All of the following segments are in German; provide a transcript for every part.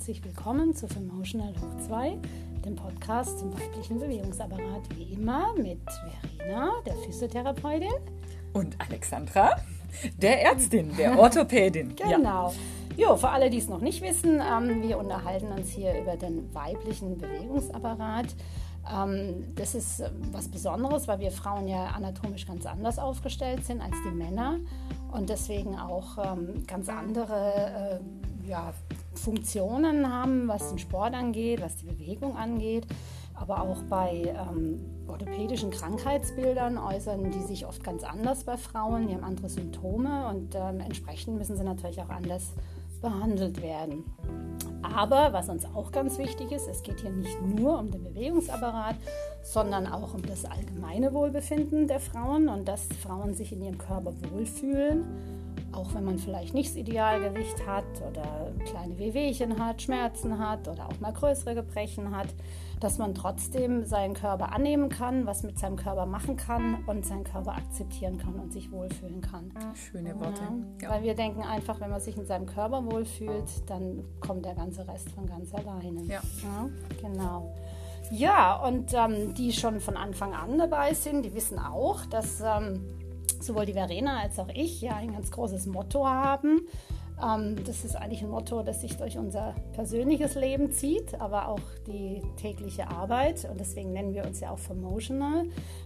herzlich willkommen zu Femotional Hoch 2, dem Podcast zum weiblichen Bewegungsapparat. Wie immer mit Verena, der Physiotherapeutin. Und Alexandra, der Ärztin, der Orthopädin. genau. Ja. Jo, für alle, die es noch nicht wissen, ähm, wir unterhalten uns hier über den weiblichen Bewegungsapparat. Ähm, das ist äh, was Besonderes, weil wir Frauen ja anatomisch ganz anders aufgestellt sind als die Männer und deswegen auch ähm, ganz andere äh, ja, Funktionen haben, was den Sport angeht, was die Bewegung angeht. Aber auch bei ähm, orthopädischen Krankheitsbildern äußern die sich oft ganz anders bei Frauen. Die haben andere Symptome und ähm, entsprechend müssen sie natürlich auch anders behandelt werden. Aber was uns auch ganz wichtig ist, es geht hier nicht nur um den Bewegungsapparat, sondern auch um das allgemeine Wohlbefinden der Frauen und dass Frauen sich in ihrem Körper wohlfühlen, auch wenn man vielleicht nicht das Idealgewicht hat oder kleine Wehwehchen hat, Schmerzen hat oder auch mal größere Gebrechen hat dass man trotzdem seinen Körper annehmen kann, was mit seinem Körper machen kann und seinen Körper akzeptieren kann und sich wohlfühlen kann. Schöne Worte. Ja, ja. Weil wir denken einfach, wenn man sich in seinem Körper wohlfühlt, dann kommt der ganze Rest von ganz alleine. Ja. ja genau. Ja, und ähm, die schon von Anfang an dabei sind, die wissen auch, dass ähm, sowohl die Verena als auch ich ja ein ganz großes Motto haben. Ähm, das ist eigentlich ein Motto, das sich durch unser persönliches Leben zieht, aber auch die tägliche Arbeit. Und deswegen nennen wir uns ja auch Promotional,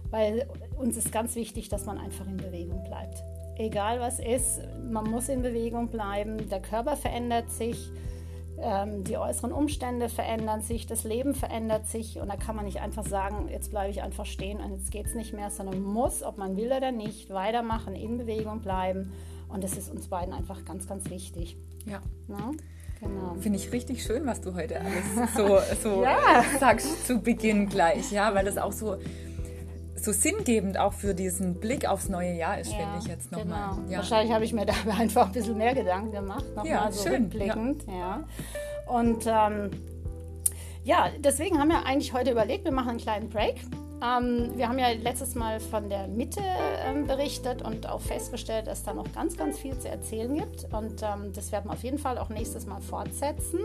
weil uns ist ganz wichtig, dass man einfach in Bewegung bleibt. Egal was ist, man muss in Bewegung bleiben. Der Körper verändert sich, ähm, die äußeren Umstände verändern sich, das Leben verändert sich. Und da kann man nicht einfach sagen, jetzt bleibe ich einfach stehen und jetzt geht es nicht mehr, sondern muss, ob man will oder nicht, weitermachen, in Bewegung bleiben und das ist uns beiden einfach ganz, ganz wichtig. Ja. Na? Genau. Finde ich richtig schön, was du heute alles so, so ja. sagst zu Beginn gleich, ja, weil das auch so, so sinngebend auch für diesen Blick aufs neue Jahr ist, ja, finde ich jetzt nochmal. Genau. Ja. Wahrscheinlich habe ich mir dabei einfach ein bisschen mehr Gedanken gemacht, nochmal ja, so schön. rückblickend. Ja. Und ähm, ja, deswegen haben wir eigentlich heute überlegt, wir machen einen kleinen Break ähm, wir haben ja letztes Mal von der Mitte ähm, berichtet und auch festgestellt, dass da noch ganz, ganz viel zu erzählen gibt. Und ähm, das werden wir auf jeden Fall auch nächstes Mal fortsetzen.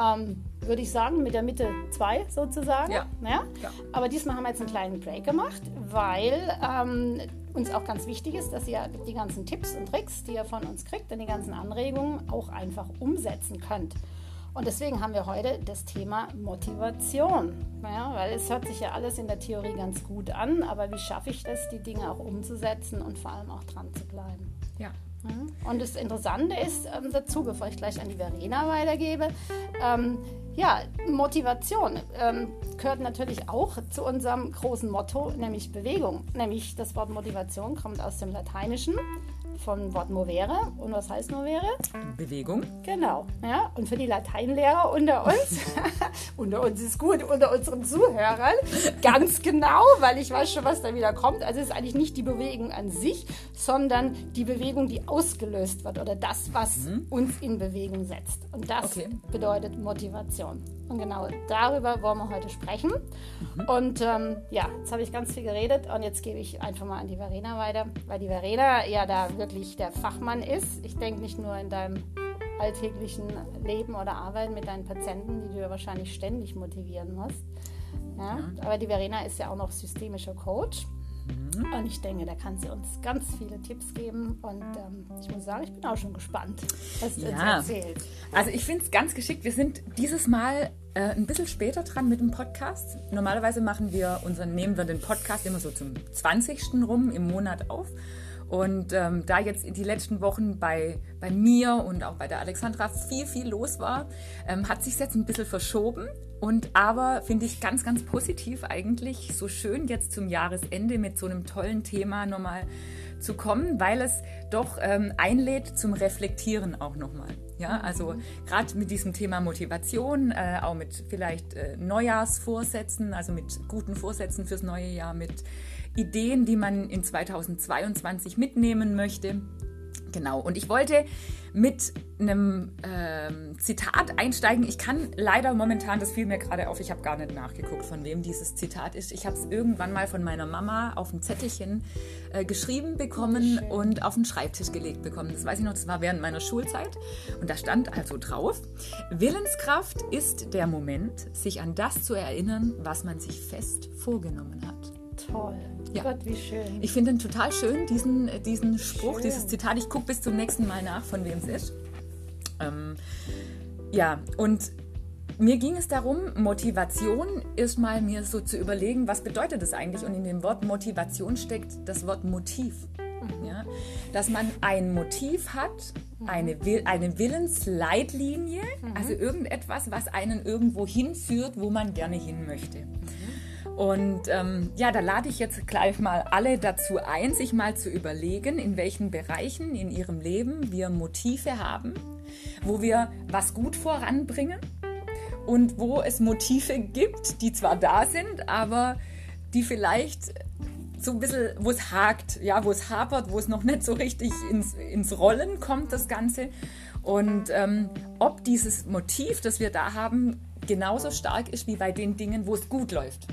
Ähm, würde ich sagen, mit der Mitte 2 sozusagen. Ja. ja. Ja? Aber diesmal haben wir jetzt einen kleinen Break gemacht, weil ähm, uns auch ganz wichtig ist, dass ihr die ganzen Tipps und Tricks, die ihr von uns kriegt und die ganzen Anregungen auch einfach umsetzen könnt. Und deswegen haben wir heute das Thema Motivation. Ja, weil es hört sich ja alles in der Theorie ganz gut an, aber wie schaffe ich das, die Dinge auch umzusetzen und vor allem auch dran zu bleiben? Ja. Und das Interessante ist ähm, dazu, bevor ich gleich an die Verena weitergebe, ähm, ja, Motivation ähm, gehört natürlich auch zu unserem großen Motto, nämlich Bewegung. Nämlich das Wort Motivation kommt aus dem Lateinischen vom Wort movere. Und was heißt movere? Bewegung. Genau. Ja, und für die Lateinlehrer unter uns, unter uns ist gut, unter unseren Zuhörern, ganz genau, weil ich weiß schon, was da wieder kommt. Also es ist eigentlich nicht die Bewegung an sich, sondern die Bewegung, die ausgelöst wird oder das, was mhm. uns in Bewegung setzt. Und das okay. bedeutet Motivation. Und genau darüber wollen wir heute sprechen. Mhm. Und ähm, ja, jetzt habe ich ganz viel geredet und jetzt gebe ich einfach mal an die Verena weiter, weil die Verena ja da wirklich der Fachmann ist. Ich denke nicht nur in deinem alltäglichen Leben oder Arbeit mit deinen Patienten, die du ja wahrscheinlich ständig motivieren musst. Ja? ja. Aber die Verena ist ja auch noch systemischer Coach. Mhm. Und ich denke, da kann sie uns ganz viele Tipps geben. Und ähm, ich muss sagen, ich bin auch schon gespannt, was du ja. uns erzählst. Also ich finde es ganz geschickt. Wir sind dieses Mal äh, ein bisschen später dran mit dem Podcast. Normalerweise machen wir unseren, nehmen wir den Podcast immer so zum 20. rum im Monat auf. Und ähm, da jetzt die letzten Wochen bei, bei mir und auch bei der Alexandra viel, viel los war, ähm, hat sich jetzt ein bisschen verschoben. Und aber finde ich ganz, ganz positiv eigentlich, so schön jetzt zum Jahresende mit so einem tollen Thema nochmal zu kommen, weil es doch ähm, einlädt zum Reflektieren auch nochmal. Ja, also gerade mit diesem Thema Motivation, äh, auch mit vielleicht äh, Neujahrsvorsätzen, also mit guten Vorsätzen fürs neue Jahr, mit Ideen, die man in 2022 mitnehmen möchte. Genau, und ich wollte mit einem ähm, Zitat einsteigen. Ich kann leider momentan, das fiel mir gerade auf, ich habe gar nicht nachgeguckt, von wem dieses Zitat ist. Ich habe es irgendwann mal von meiner Mama auf ein Zettelchen äh, geschrieben bekommen Schön. und auf den Schreibtisch gelegt bekommen. Das weiß ich noch, das war während meiner Schulzeit. Und da stand also drauf, Willenskraft ist der Moment, sich an das zu erinnern, was man sich fest vorgenommen hat. Toll. Ja. Gott, wie schön. Ich finde ihn total schön, diesen, diesen Spruch, schön. dieses Zitat. Ich gucke bis zum nächsten Mal nach, von wem es ist. Ähm, ja, und mir ging es darum, Motivation erstmal mir so zu überlegen, was bedeutet das eigentlich? Und in dem Wort Motivation steckt das Wort Motiv. Mhm. Ja? Dass man ein Motiv hat, mhm. eine, eine Willensleitlinie, mhm. also irgendetwas, was einen irgendwo hinführt, wo man gerne hin möchte. Und ähm, ja, da lade ich jetzt gleich mal alle dazu ein, sich mal zu überlegen, in welchen Bereichen in ihrem Leben wir Motive haben, wo wir was gut voranbringen und wo es Motive gibt, die zwar da sind, aber die vielleicht so ein bisschen, wo es hakt, ja, wo es hapert, wo es noch nicht so richtig ins, ins Rollen kommt, das Ganze. Und ähm, ob dieses Motiv, das wir da haben, genauso stark ist wie bei den Dingen, wo es gut läuft.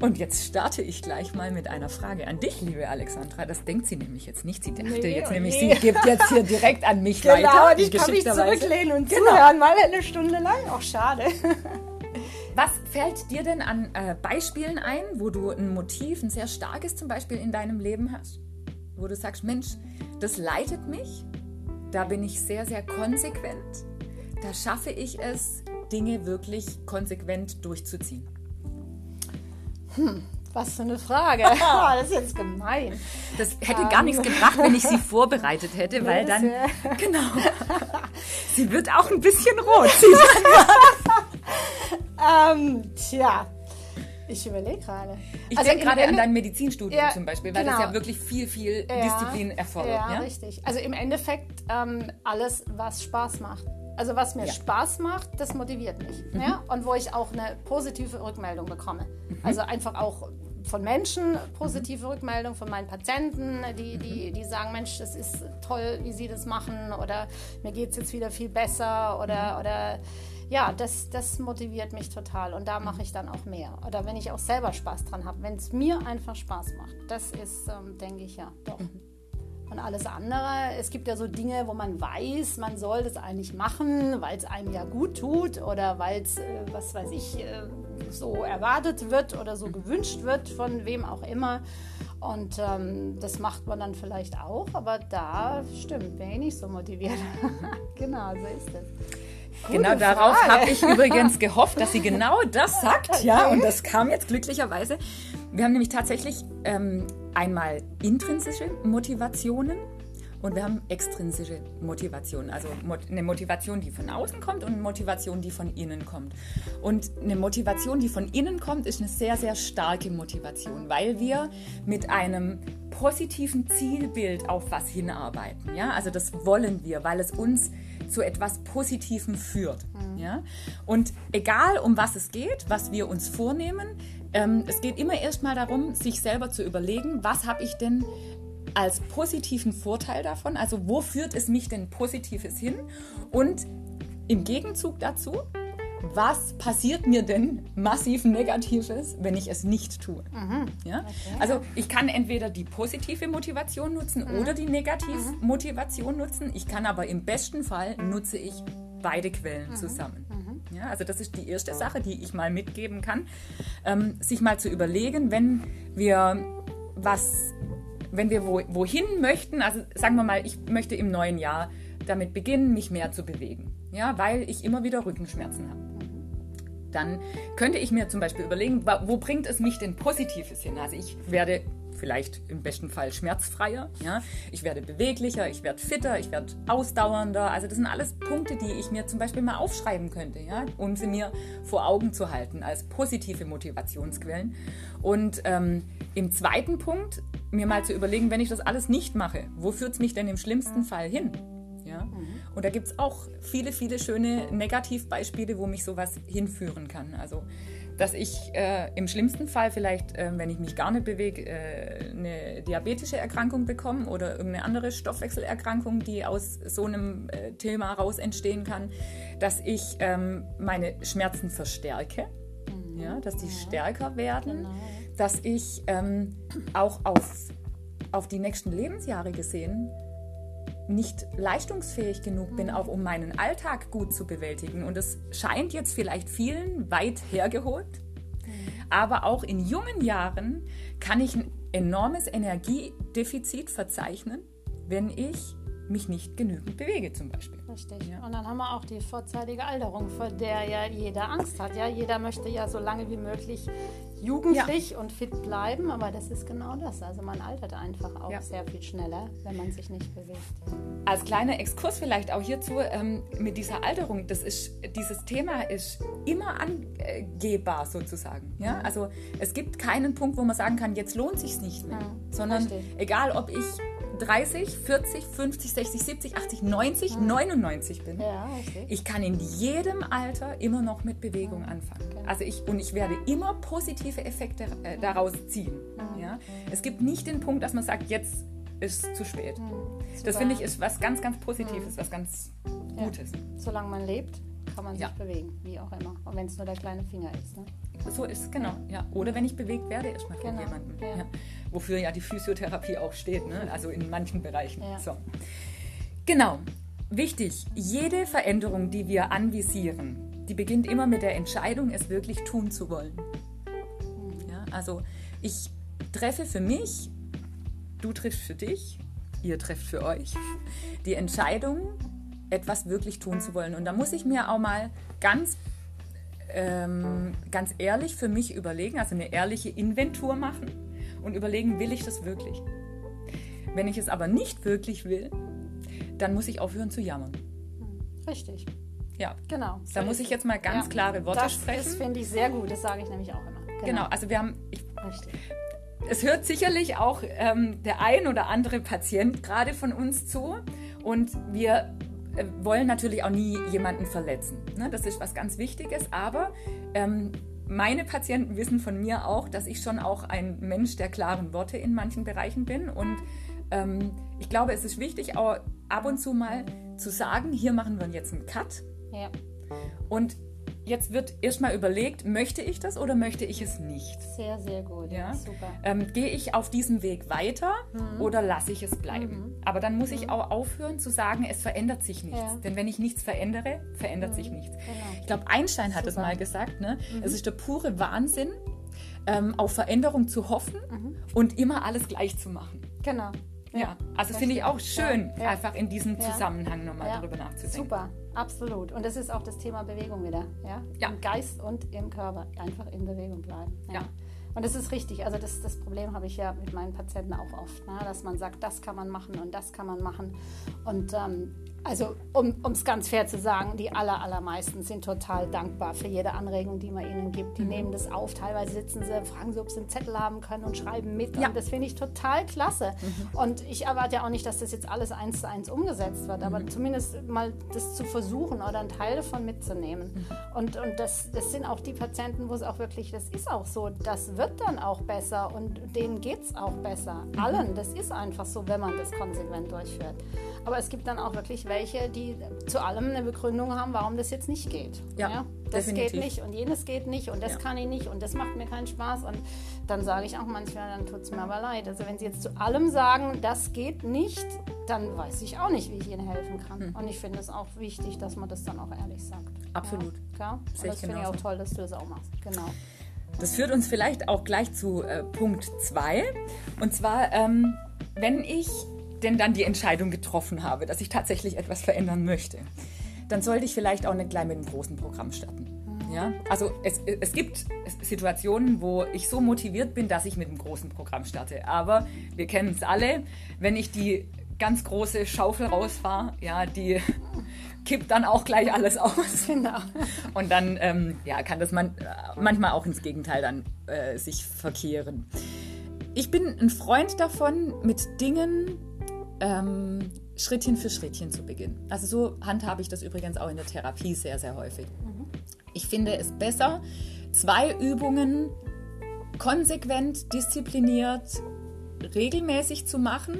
Und jetzt starte ich gleich mal mit einer Frage an dich, liebe Alexandra. Das denkt sie nämlich jetzt nicht. Sie dachte nee, jetzt nämlich, nee. sie gibt jetzt hier direkt an mich genau, weiter. Genau, ich kann mich zurücklehnen und genau. zuhören, mal eine Stunde lang. Auch schade. Was fällt dir denn an äh, Beispielen ein, wo du ein Motiv, ein sehr starkes zum Beispiel in deinem Leben hast? Wo du sagst, Mensch, das leitet mich, da bin ich sehr, sehr konsequent, da schaffe ich es, Dinge wirklich konsequent durchzuziehen. Hm, was für eine Frage. das ist jetzt gemein. Das hätte gar nichts gebracht, wenn ich sie vorbereitet hätte, weil dann. Genau. Sie wird auch ein bisschen rot. ähm, tja. Ich überlege gerade. Ich also denke gerade an dein Medizinstudium ja, zum Beispiel, weil genau. das ja wirklich viel, viel ja, Disziplin erfordert. Ja, ja, richtig. Also im Endeffekt ähm, alles, was Spaß macht. Also was mir ja. Spaß macht, das motiviert mich. Mhm. Ja? Und wo ich auch eine positive Rückmeldung bekomme. Mhm. Also einfach auch von Menschen positive mhm. Rückmeldung, von meinen Patienten, die, die, mhm. die sagen, Mensch, das ist toll, wie sie das machen oder mir geht es jetzt wieder viel besser oder, mhm. oder ja, das, das motiviert mich total und da mache ich dann auch mehr. Oder wenn ich auch selber Spaß dran habe, wenn es mir einfach Spaß macht, das ist, ähm, denke ich, ja, doch. Und alles andere. Es gibt ja so Dinge, wo man weiß, man soll das eigentlich machen, weil es einem ja gut tut oder weil es, äh, was weiß ich, äh, so erwartet wird oder so gewünscht wird von wem auch immer. Und ähm, das macht man dann vielleicht auch, aber da stimmt, bin ich nicht so motiviert. genau, so ist es. Genau darauf habe ich übrigens gehofft, dass sie genau das sagt. Ja, und das kam jetzt glücklicherweise. Wir haben nämlich tatsächlich ähm, einmal intrinsische Motivationen und wir haben extrinsische Motivationen. Also eine Motivation, die von außen kommt und eine Motivation, die von innen kommt. Und eine Motivation, die von innen kommt, ist eine sehr, sehr starke Motivation, weil wir mit einem positiven Zielbild auf was hinarbeiten. Ja? Also das wollen wir, weil es uns zu etwas Positivem führt. Mhm. Ja? Und egal um was es geht, was wir uns vornehmen, ähm, es geht immer erstmal darum, sich selber zu überlegen, was habe ich denn als positiven Vorteil davon? Also wo führt es mich denn Positives hin? Und im Gegenzug dazu, was passiert mir denn massiv Negatives, wenn ich es nicht tue? Mhm. Ja? Okay. Also ich kann entweder die positive Motivation nutzen mhm. oder die negative mhm. Motivation nutzen. Ich kann aber im besten Fall nutze ich beide Quellen mhm. zusammen. Ja, also das ist die erste Sache, die ich mal mitgeben kann, ähm, sich mal zu überlegen, wenn wir was, wenn wir wo, wohin möchten, also sagen wir mal, ich möchte im neuen Jahr damit beginnen, mich mehr zu bewegen, ja, weil ich immer wieder Rückenschmerzen habe. Dann könnte ich mir zum Beispiel überlegen, wo bringt es mich denn Positives hin? Also ich werde vielleicht im besten Fall schmerzfreier. Ja? Ich werde beweglicher, ich werde fitter, ich werde ausdauernder. Also das sind alles Punkte, die ich mir zum Beispiel mal aufschreiben könnte, ja? um sie mir vor Augen zu halten als positive Motivationsquellen. Und ähm, im zweiten Punkt mir mal zu überlegen, wenn ich das alles nicht mache, wo führt es mich denn im schlimmsten Fall hin? Ja? Mhm. Und da gibt es auch viele, viele schöne Negativbeispiele, wo mich sowas hinführen kann. Also dass ich äh, im schlimmsten Fall vielleicht, äh, wenn ich mich gar nicht bewege, äh, eine diabetische Erkrankung bekomme oder irgendeine andere Stoffwechselerkrankung, die aus so einem äh, Thema raus entstehen kann, dass ich ähm, meine Schmerzen verstärke, mhm. ja, dass die ja. stärker werden, genau. dass ich ähm, auch auf, auf die nächsten Lebensjahre gesehen nicht leistungsfähig genug bin, auch um meinen Alltag gut zu bewältigen. Und es scheint jetzt vielleicht vielen weit hergeholt, aber auch in jungen Jahren kann ich ein enormes Energiedefizit verzeichnen, wenn ich mich nicht genügend bewege zum Beispiel. Richtig. Ja. Und dann haben wir auch die vorzeitige Alterung, vor der ja jeder Angst hat. Ja, jeder möchte ja so lange wie möglich jugendlich ja. und fit bleiben, aber das ist genau das. Also man altert einfach auch ja. sehr viel schneller, wenn man sich nicht bewegt. Als kleiner Exkurs vielleicht auch hierzu ähm, mit dieser Alterung, das ist, dieses Thema ist immer angehbar sozusagen. Ja? Also es gibt keinen Punkt, wo man sagen kann, jetzt lohnt sich nicht mehr, sondern Richtig. egal ob ich 30, 40, 50, 60, 70, 80, 90, mhm. 99 bin. Ja, okay. Ich kann in jedem Alter immer noch mit Bewegung mhm. anfangen. Okay. Also ich, und ich werde immer positive Effekte äh, daraus ziehen. Mhm. Ja? Es gibt nicht den Punkt, dass man sagt, jetzt ist es zu spät. Mhm. Das finde ich ist was ganz, ganz Positives, mhm. was ganz Gutes. Ja. Solange man lebt, kann man sich ja. bewegen, wie auch immer. Und wenn es nur der kleine Finger ist. Ne? So ist es, genau. Ja. Oder wenn ich bewegt werde, erstmal von genau. jemandem. Ja. Ja. Wofür ja die Physiotherapie auch steht, ne? also in manchen Bereichen. So. Genau. Wichtig, jede Veränderung, die wir anvisieren, die beginnt immer mit der Entscheidung, es wirklich tun zu wollen. Ja, also ich treffe für mich, du triffst für dich, ihr trefft für euch, die Entscheidung, etwas wirklich tun zu wollen. Und da muss ich mir auch mal ganz ähm, ganz ehrlich für mich überlegen, also eine ehrliche Inventur machen und überlegen, will ich das wirklich? Wenn ich es aber nicht wirklich will, dann muss ich aufhören zu jammern. Richtig. Ja, genau. Da muss ich jetzt mal ganz ja. klare Worte das, sprechen. Das finde ich sehr gut, das sage ich nämlich auch immer. Genau, genau also wir haben. Ich, Richtig. Es hört sicherlich auch ähm, der ein oder andere Patient gerade von uns zu und wir wollen natürlich auch nie jemanden verletzen. Ne? Das ist was ganz Wichtiges, aber ähm, meine Patienten wissen von mir auch, dass ich schon auch ein Mensch der klaren Worte in manchen Bereichen bin. Und ähm, ich glaube, es ist wichtig, auch ab und zu mal zu sagen, hier machen wir jetzt einen Cut. Ja. Und Jetzt wird erstmal überlegt, möchte ich das oder möchte ich es nicht? Sehr, sehr gut. Ja? Super. Ähm, Gehe ich auf diesem Weg weiter mhm. oder lasse ich es bleiben? Mhm. Aber dann muss ich mhm. auch aufhören zu sagen, es verändert sich nichts. Ja. Denn wenn ich nichts verändere, verändert sich mhm. nichts. Genau. Ich glaube, Einstein hat es mal gesagt, ne? Mhm. es ist der pure Wahnsinn, ähm, auf Veränderung zu hoffen mhm. und immer alles gleich zu machen. Genau. Ja, also finde ich auch schön, ja. einfach in diesem Zusammenhang nochmal ja. darüber nachzudenken. Super, absolut. Und das ist auch das Thema Bewegung wieder. Ja? ja. Im Geist und im Körper einfach in Bewegung bleiben. ja. Und das ist richtig. Also das, das Problem habe ich ja mit meinen Patienten auch oft, ne? dass man sagt, das kann man machen und das kann man machen. Und ähm, also um es ganz fair zu sagen, die aller, allermeisten sind total dankbar für jede Anregung, die man ihnen gibt. Die mhm. nehmen das auf, teilweise sitzen sie, fragen sie, ob sie einen Zettel haben können und schreiben mit. Ja. Und das finde ich total klasse. Mhm. Und ich erwarte ja auch nicht, dass das jetzt alles eins zu eins umgesetzt wird, aber mhm. zumindest mal das zu versuchen oder einen Teil davon mitzunehmen. Mhm. Und, und das, das sind auch die Patienten, wo es auch wirklich, das ist auch so, das wird dann auch besser und denen geht es auch besser. Mhm. Allen, das ist einfach so, wenn man das konsequent durchführt. Aber es gibt dann auch wirklich welche, die zu allem eine Begründung haben, warum das jetzt nicht geht. Ja, ja das definitiv. geht nicht und jenes geht nicht und das ja. kann ich nicht und das macht mir keinen Spaß. Und dann sage ich auch manchmal, dann tut es mir aber leid. Also wenn Sie jetzt zu allem sagen, das geht nicht, dann weiß ich auch nicht, wie ich Ihnen helfen kann. Hm. Und ich finde es auch wichtig, dass man das dann auch ehrlich sagt. Absolut. Ja, und das finde ich auch toll, dass du das auch machst. Genau. Das führt uns vielleicht auch gleich zu äh, Punkt 2. Und zwar, ähm, wenn ich denn dann die Entscheidung getroffen habe, dass ich tatsächlich etwas verändern möchte, dann sollte ich vielleicht auch nicht gleich mit einem großen Programm starten. Ja? Also es, es gibt Situationen, wo ich so motiviert bin, dass ich mit einem großen Programm starte. Aber wir kennen es alle, wenn ich die ganz große Schaufel rausfahre, ja, die kippt dann auch gleich alles aus. Genau. Und dann ähm, ja, kann das man, manchmal auch ins Gegenteil dann äh, sich verkehren. Ich bin ein Freund davon, mit Dingen ähm, Schrittchen für Schrittchen zu beginnen. Also so handhabe ich das übrigens auch in der Therapie sehr, sehr häufig. Mhm. Ich finde es besser, zwei Übungen konsequent, diszipliniert, regelmäßig zu machen,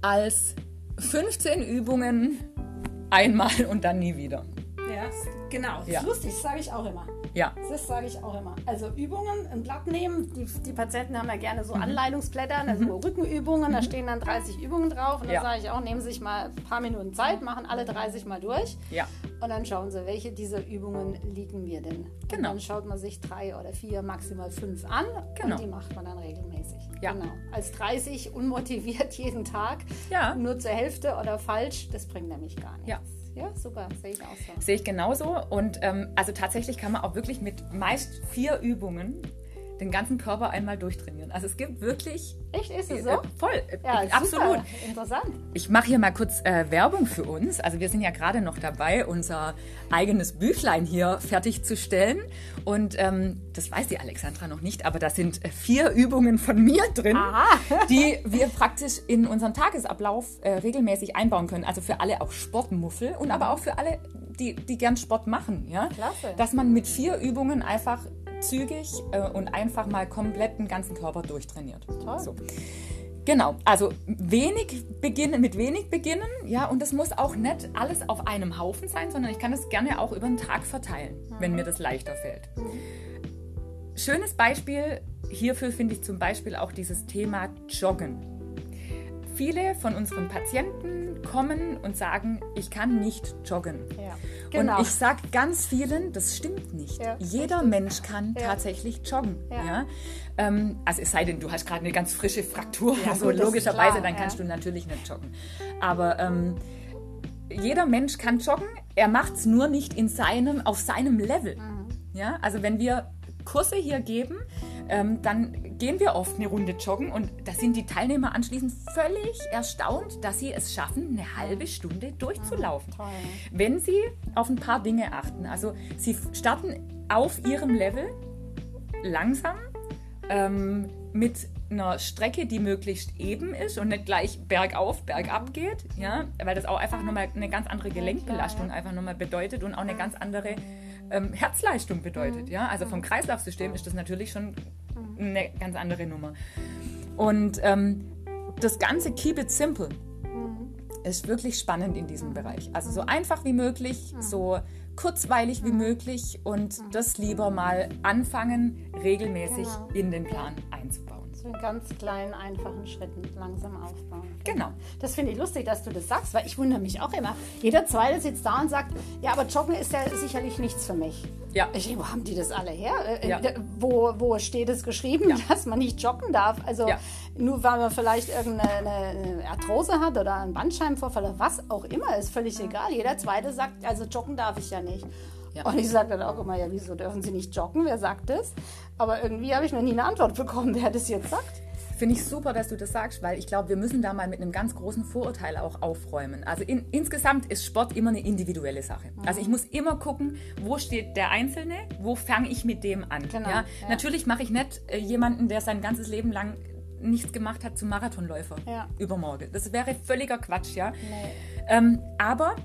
als 15 Übungen einmal und dann nie wieder. Ja, genau. Das Ja. ist lustig, das sage ich auch immer. Ja, Das sage ich auch immer. Also Übungen, ein Blatt nehmen. Die, die Patienten haben ja gerne Mhm. so Anleitungsblätter, also Rückenübungen, da stehen dann 30 Übungen drauf. Und dann Ja. sage ich auch, nehmen Sie sich mal ein paar Minuten Zeit, machen alle 30 mal durch. ja. Und dann schauen Sie, welche dieser Übungen liegen mir denn. Und Genau. dann schaut man sich drei oder vier, maximal fünf an Genau. und die macht man dann regelmäßig. Ja. Genau. Als 30 unmotiviert jeden Tag, Ja. nur zur Hälfte oder falsch, das bringt nämlich gar nichts. Ja. Ja, super, sehe ich auch so. Sehe ich genauso. Und ähm, also tatsächlich kann man auch wirklich mit meist vier Übungen den ganzen Körper einmal durchtrainieren. Also es gibt wirklich Echt, ist es so? äh, voll, äh, Ja, absolut. Super, interessant. Ich mache hier mal kurz äh, Werbung für uns. Also wir sind ja gerade noch dabei, unser eigenes Büchlein hier fertigzustellen. Und ähm, das weiß die Alexandra noch nicht, aber da sind äh, vier Übungen von mir drin, Aha. die wir praktisch in unseren Tagesablauf äh, regelmäßig einbauen können. Also für alle auch Sportmuffel und aber auch für alle, die, die gern Sport machen. Ja? Klasse. Dass man mit vier Übungen einfach zügig äh, und einfach mal komplett den ganzen Körper durchtrainiert. Toll. So. Genau, also wenig beginnen, mit wenig beginnen, ja, und das muss auch nicht alles auf einem Haufen sein, sondern ich kann das gerne auch über den Tag verteilen, wenn mir das leichter fällt. Schönes Beispiel hierfür finde ich zum Beispiel auch dieses Thema Joggen. Viele von unseren Patienten kommen und sagen, ich kann nicht joggen. Ja. Genau. Und ich sage ganz vielen, das stimmt nicht. Ja, Jeder Mensch kann Ja. tatsächlich joggen. Ja. Ähm, also es sei denn, du hast gerade eine ganz frische Fraktur, also logischerweise, dann kannst du natürlich nicht joggen. Aber ähm, jeder Mensch kann joggen, er macht es nur nicht in seinem, auf seinem Level. Mhm. Ja? Also wenn wir Kurse hier geben, ähm, dann gehen wir oft eine Runde joggen und da sind die Teilnehmer anschließend völlig erstaunt, dass sie es schaffen, eine halbe Stunde durchzulaufen. Toll. Wenn Sie auf ein paar Dinge achten, also Sie starten auf Ihrem Level langsam ähm, mit einer Strecke, die möglichst eben ist und nicht gleich bergauf, bergab geht, ja, weil das auch einfach nochmal eine ganz andere Gelenkbelastung einfach nochmal bedeutet und auch eine ganz andere ähm, Herzleistung bedeutet, ja. Also vom Kreislaufsystem ist das natürlich schon eine ganz andere Nummer. Und ähm, das Ganze Keep it simple ist wirklich spannend in diesem Bereich. Also so einfach wie möglich, so kurzweilig wie möglich und das lieber mal anfangen, regelmäßig Genau. in den Plan einzubauen. So in ganz kleinen, einfachen Schritten langsam aufbauen. Genau. Das finde ich lustig, dass du das sagst, weil ich wundere mich auch immer. Jeder Zweite sitzt da und sagt, ja, aber Joggen ist ja sicherlich nichts für mich. Ja. Ich denke, wo haben die das alle her? Äh, Ja. Wo, wo steht es geschrieben, Ja. dass man nicht joggen darf? Also Ja. nur weil man vielleicht irgendeine eine Arthrose hat oder einen Bandscheibenvorfall oder was auch immer, ist völlig egal. Jeder Zweite sagt, also joggen darf ich ja nicht. Ja. Und ich sage dann auch immer, ja, wieso dürfen Sie nicht joggen? Wer sagt das? Aber irgendwie habe ich noch nie eine Antwort bekommen, wer das jetzt sagt. Finde ich super, dass du das sagst, weil ich glaube, wir müssen da mal mit einem ganz großen Vorurteil auch aufräumen. Also in, insgesamt ist Sport immer eine individuelle Sache. Also ich muss immer gucken, wo steht der Einzelne, wo fange ich mit dem an. Genau, ja? ja. Natürlich mache ich nicht äh, jemanden, der sein ganzes Leben lang nichts gemacht hat, zum Marathonläufer Ja. übermorgen. Das wäre völliger Quatsch, ja. Ähm, aber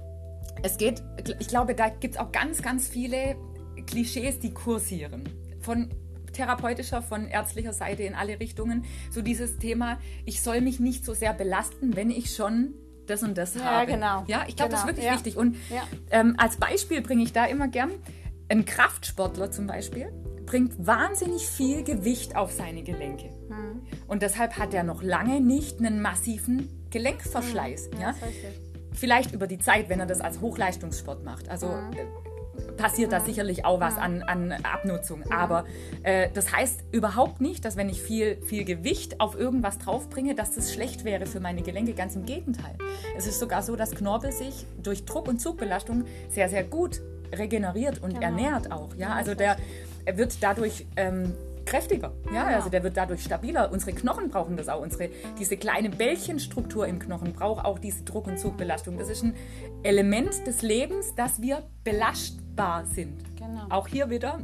es geht, ich glaube, da gibt es auch ganz, ganz viele Klischees, die kursieren. Von therapeutischer, von ärztlicher Seite in alle Richtungen. So dieses Thema, ich soll mich nicht so sehr belasten, wenn ich schon das und das Ja, habe. genau. Ja, ich glaube, das ist Genau, wirklich ja. wichtig. Und Ja. ähm, als Beispiel bringe ich da immer gern, ein Kraftsportler zum Beispiel bringt wahnsinnig viel Gewicht auf seine Gelenke. Hm. Und deshalb hat er noch lange nicht einen massiven Gelenkverschleiß. ja? Das ist richtig. Vielleicht über die Zeit, wenn er das als Hochleistungssport macht. Also äh, passiert da sicherlich auch was an, an Abnutzung. Aber äh, das heißt überhaupt nicht, dass wenn ich viel, viel Gewicht auf irgendwas draufbringe, dass das schlecht wäre für meine Gelenke. Ganz im Gegenteil. Es ist sogar so, dass Knorpel sich durch Druck- und Zugbelastung sehr, sehr gut regeneriert und ernährt auch. Ja, also der er wird dadurch ähm, kräftiger. Ja, also der wird dadurch stabiler. Unsere Knochen brauchen das auch. Unsere, diese kleine Bällchenstruktur im Knochen braucht auch diese Druck- und Zugbelastung. Das ist ein Element des Lebens, dass wir belastbar sind. Genau. Auch hier wieder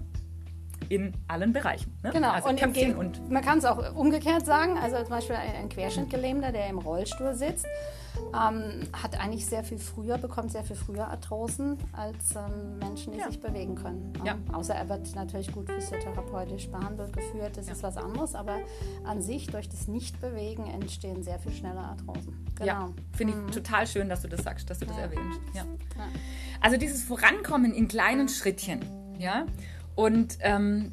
in allen Bereichen. Ne? Genau, also und, im und man kann es auch umgekehrt sagen. Also zum Beispiel ein, Querschnittgelähmter, der im Rollstuhl sitzt, ähm, hat eigentlich sehr viel früher, bekommt sehr viel früher Arthrosen als ähm, Menschen, die Ja. sich bewegen können. Ja. Ähm, außer er wird natürlich gut physiotherapeutisch behandelt, geführt, das ist was anderes. Aber an sich, durch das Nichtbewegen, entstehen sehr viel schneller Arthrosen. Genau. Ja, finde ich total schön, dass du das sagst, dass du das Ja. erwähnst. Ja. Also dieses Vorankommen in kleinen Schrittchen, ja, und ähm,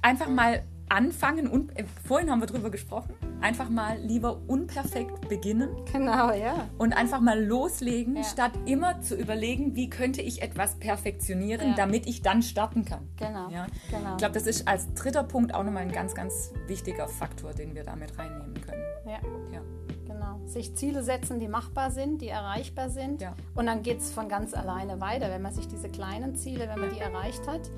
einfach mal anfangen und äh, vorhin haben wir drüber gesprochen, einfach mal lieber unperfekt beginnen Genau, ja. und einfach mal loslegen, Ja. statt immer zu überlegen, wie könnte ich etwas perfektionieren, Ja. damit ich dann starten kann. Genau. Ja. genau. Ich glaube, das ist als dritter Punkt auch nochmal ein ganz, ganz wichtiger Faktor, den wir damit reinnehmen können. ja. Ja. Genau. Sich Ziele setzen, die machbar sind, die erreichbar sind. Ja. Und dann geht es von ganz alleine weiter. Wenn man sich diese kleinen Ziele, wenn man die erreicht hat,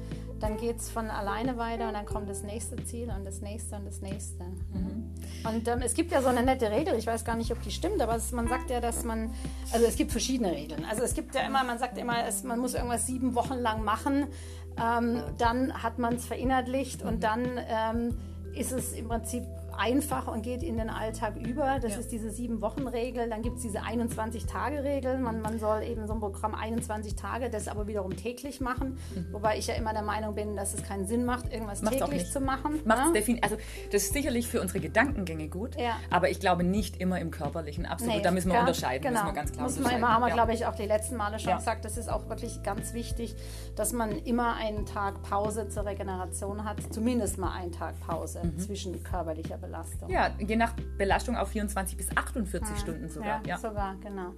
dann geht es von alleine weiter und dann kommt das nächste Ziel und das nächste und das nächste. Mhm. Und ähm, es gibt ja so eine nette Regel, ich weiß gar nicht, ob die stimmt, aber es, man sagt ja, dass man, also es gibt verschiedene Regeln. Also es gibt ja immer, man sagt immer, es, man muss irgendwas sieben Wochen lang machen, ähm, dann hat man es verinnerlicht Mhm. und dann ähm, ist es im Prinzip einfach und geht in den Alltag über. Das Ja. ist diese Sieben-Wochen-Regel. Dann gibt es diese 21-Tage-Regel. Man, man soll eben so ein Programm 21 Tage, das aber wiederum täglich machen. Wobei ich ja immer der Meinung bin, dass es keinen Sinn macht, irgendwas Mhm. Macht's täglich zu machen. Macht's ne? also das ist sicherlich für unsere Gedankengänge gut, Ja. aber ich glaube nicht immer im körperlichen. Absolut, Nee, da müssen wir ja, unterscheiden, Genau. müssen wir ganz klar Muss man immer, haben wir, glaube ich, auch die letzten Male schon gesagt, das ist auch wirklich ganz wichtig, dass man immer einen Tag Pause zur Regeneration hat. Zumindest mal einen Tag Pause zwischen körperlicher Belastung. Ja, je nach Belastung auf 24 bis 48 Stunden sogar. Ja, Ja. sogar, genau.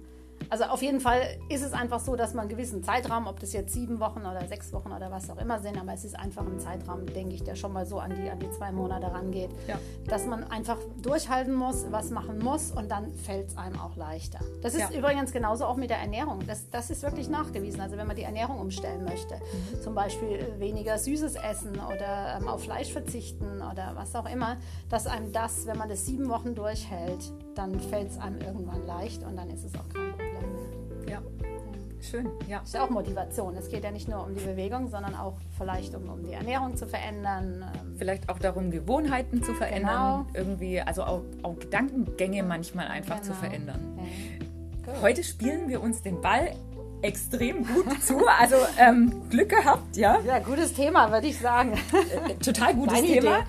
Also auf jeden Fall ist es einfach so, dass man einen gewissen Zeitraum, ob das jetzt sieben Wochen oder sechs Wochen oder was auch immer sind, aber es ist einfach ein Zeitraum, denke ich, der schon mal so an die, an die zwei Monate rangeht, Ja. dass man einfach durchhalten muss, was machen muss und dann fällt es einem auch leichter. Das ist Ja. übrigens genauso auch mit der Ernährung. Das, das ist wirklich nachgewiesen. Also wenn man die Ernährung umstellen möchte, Mhm. zum Beispiel weniger Süßes essen oder ähm, auf Fleisch verzichten oder was auch immer, dass einem das, wenn man das sieben Wochen durchhält, dann fällt es einem irgendwann leicht und dann ist es auch kein Problem. Schön, ja. Das ist ja auch Motivation. Es geht ja nicht nur um die Bewegung, sondern auch vielleicht um, um die Ernährung zu verändern. ähm, Vielleicht auch darum, Gewohnheiten zu verändern, Genau. irgendwie, also auch, auch Gedankengänge manchmal einfach zu Genau. verändern. Ja. Gut. Heute spielen wir uns den Ball extrem gut zu, also ähm, Glück gehabt, ja. Ja, gutes Thema, würde ich sagen. total gutes Deine Thema. Idee.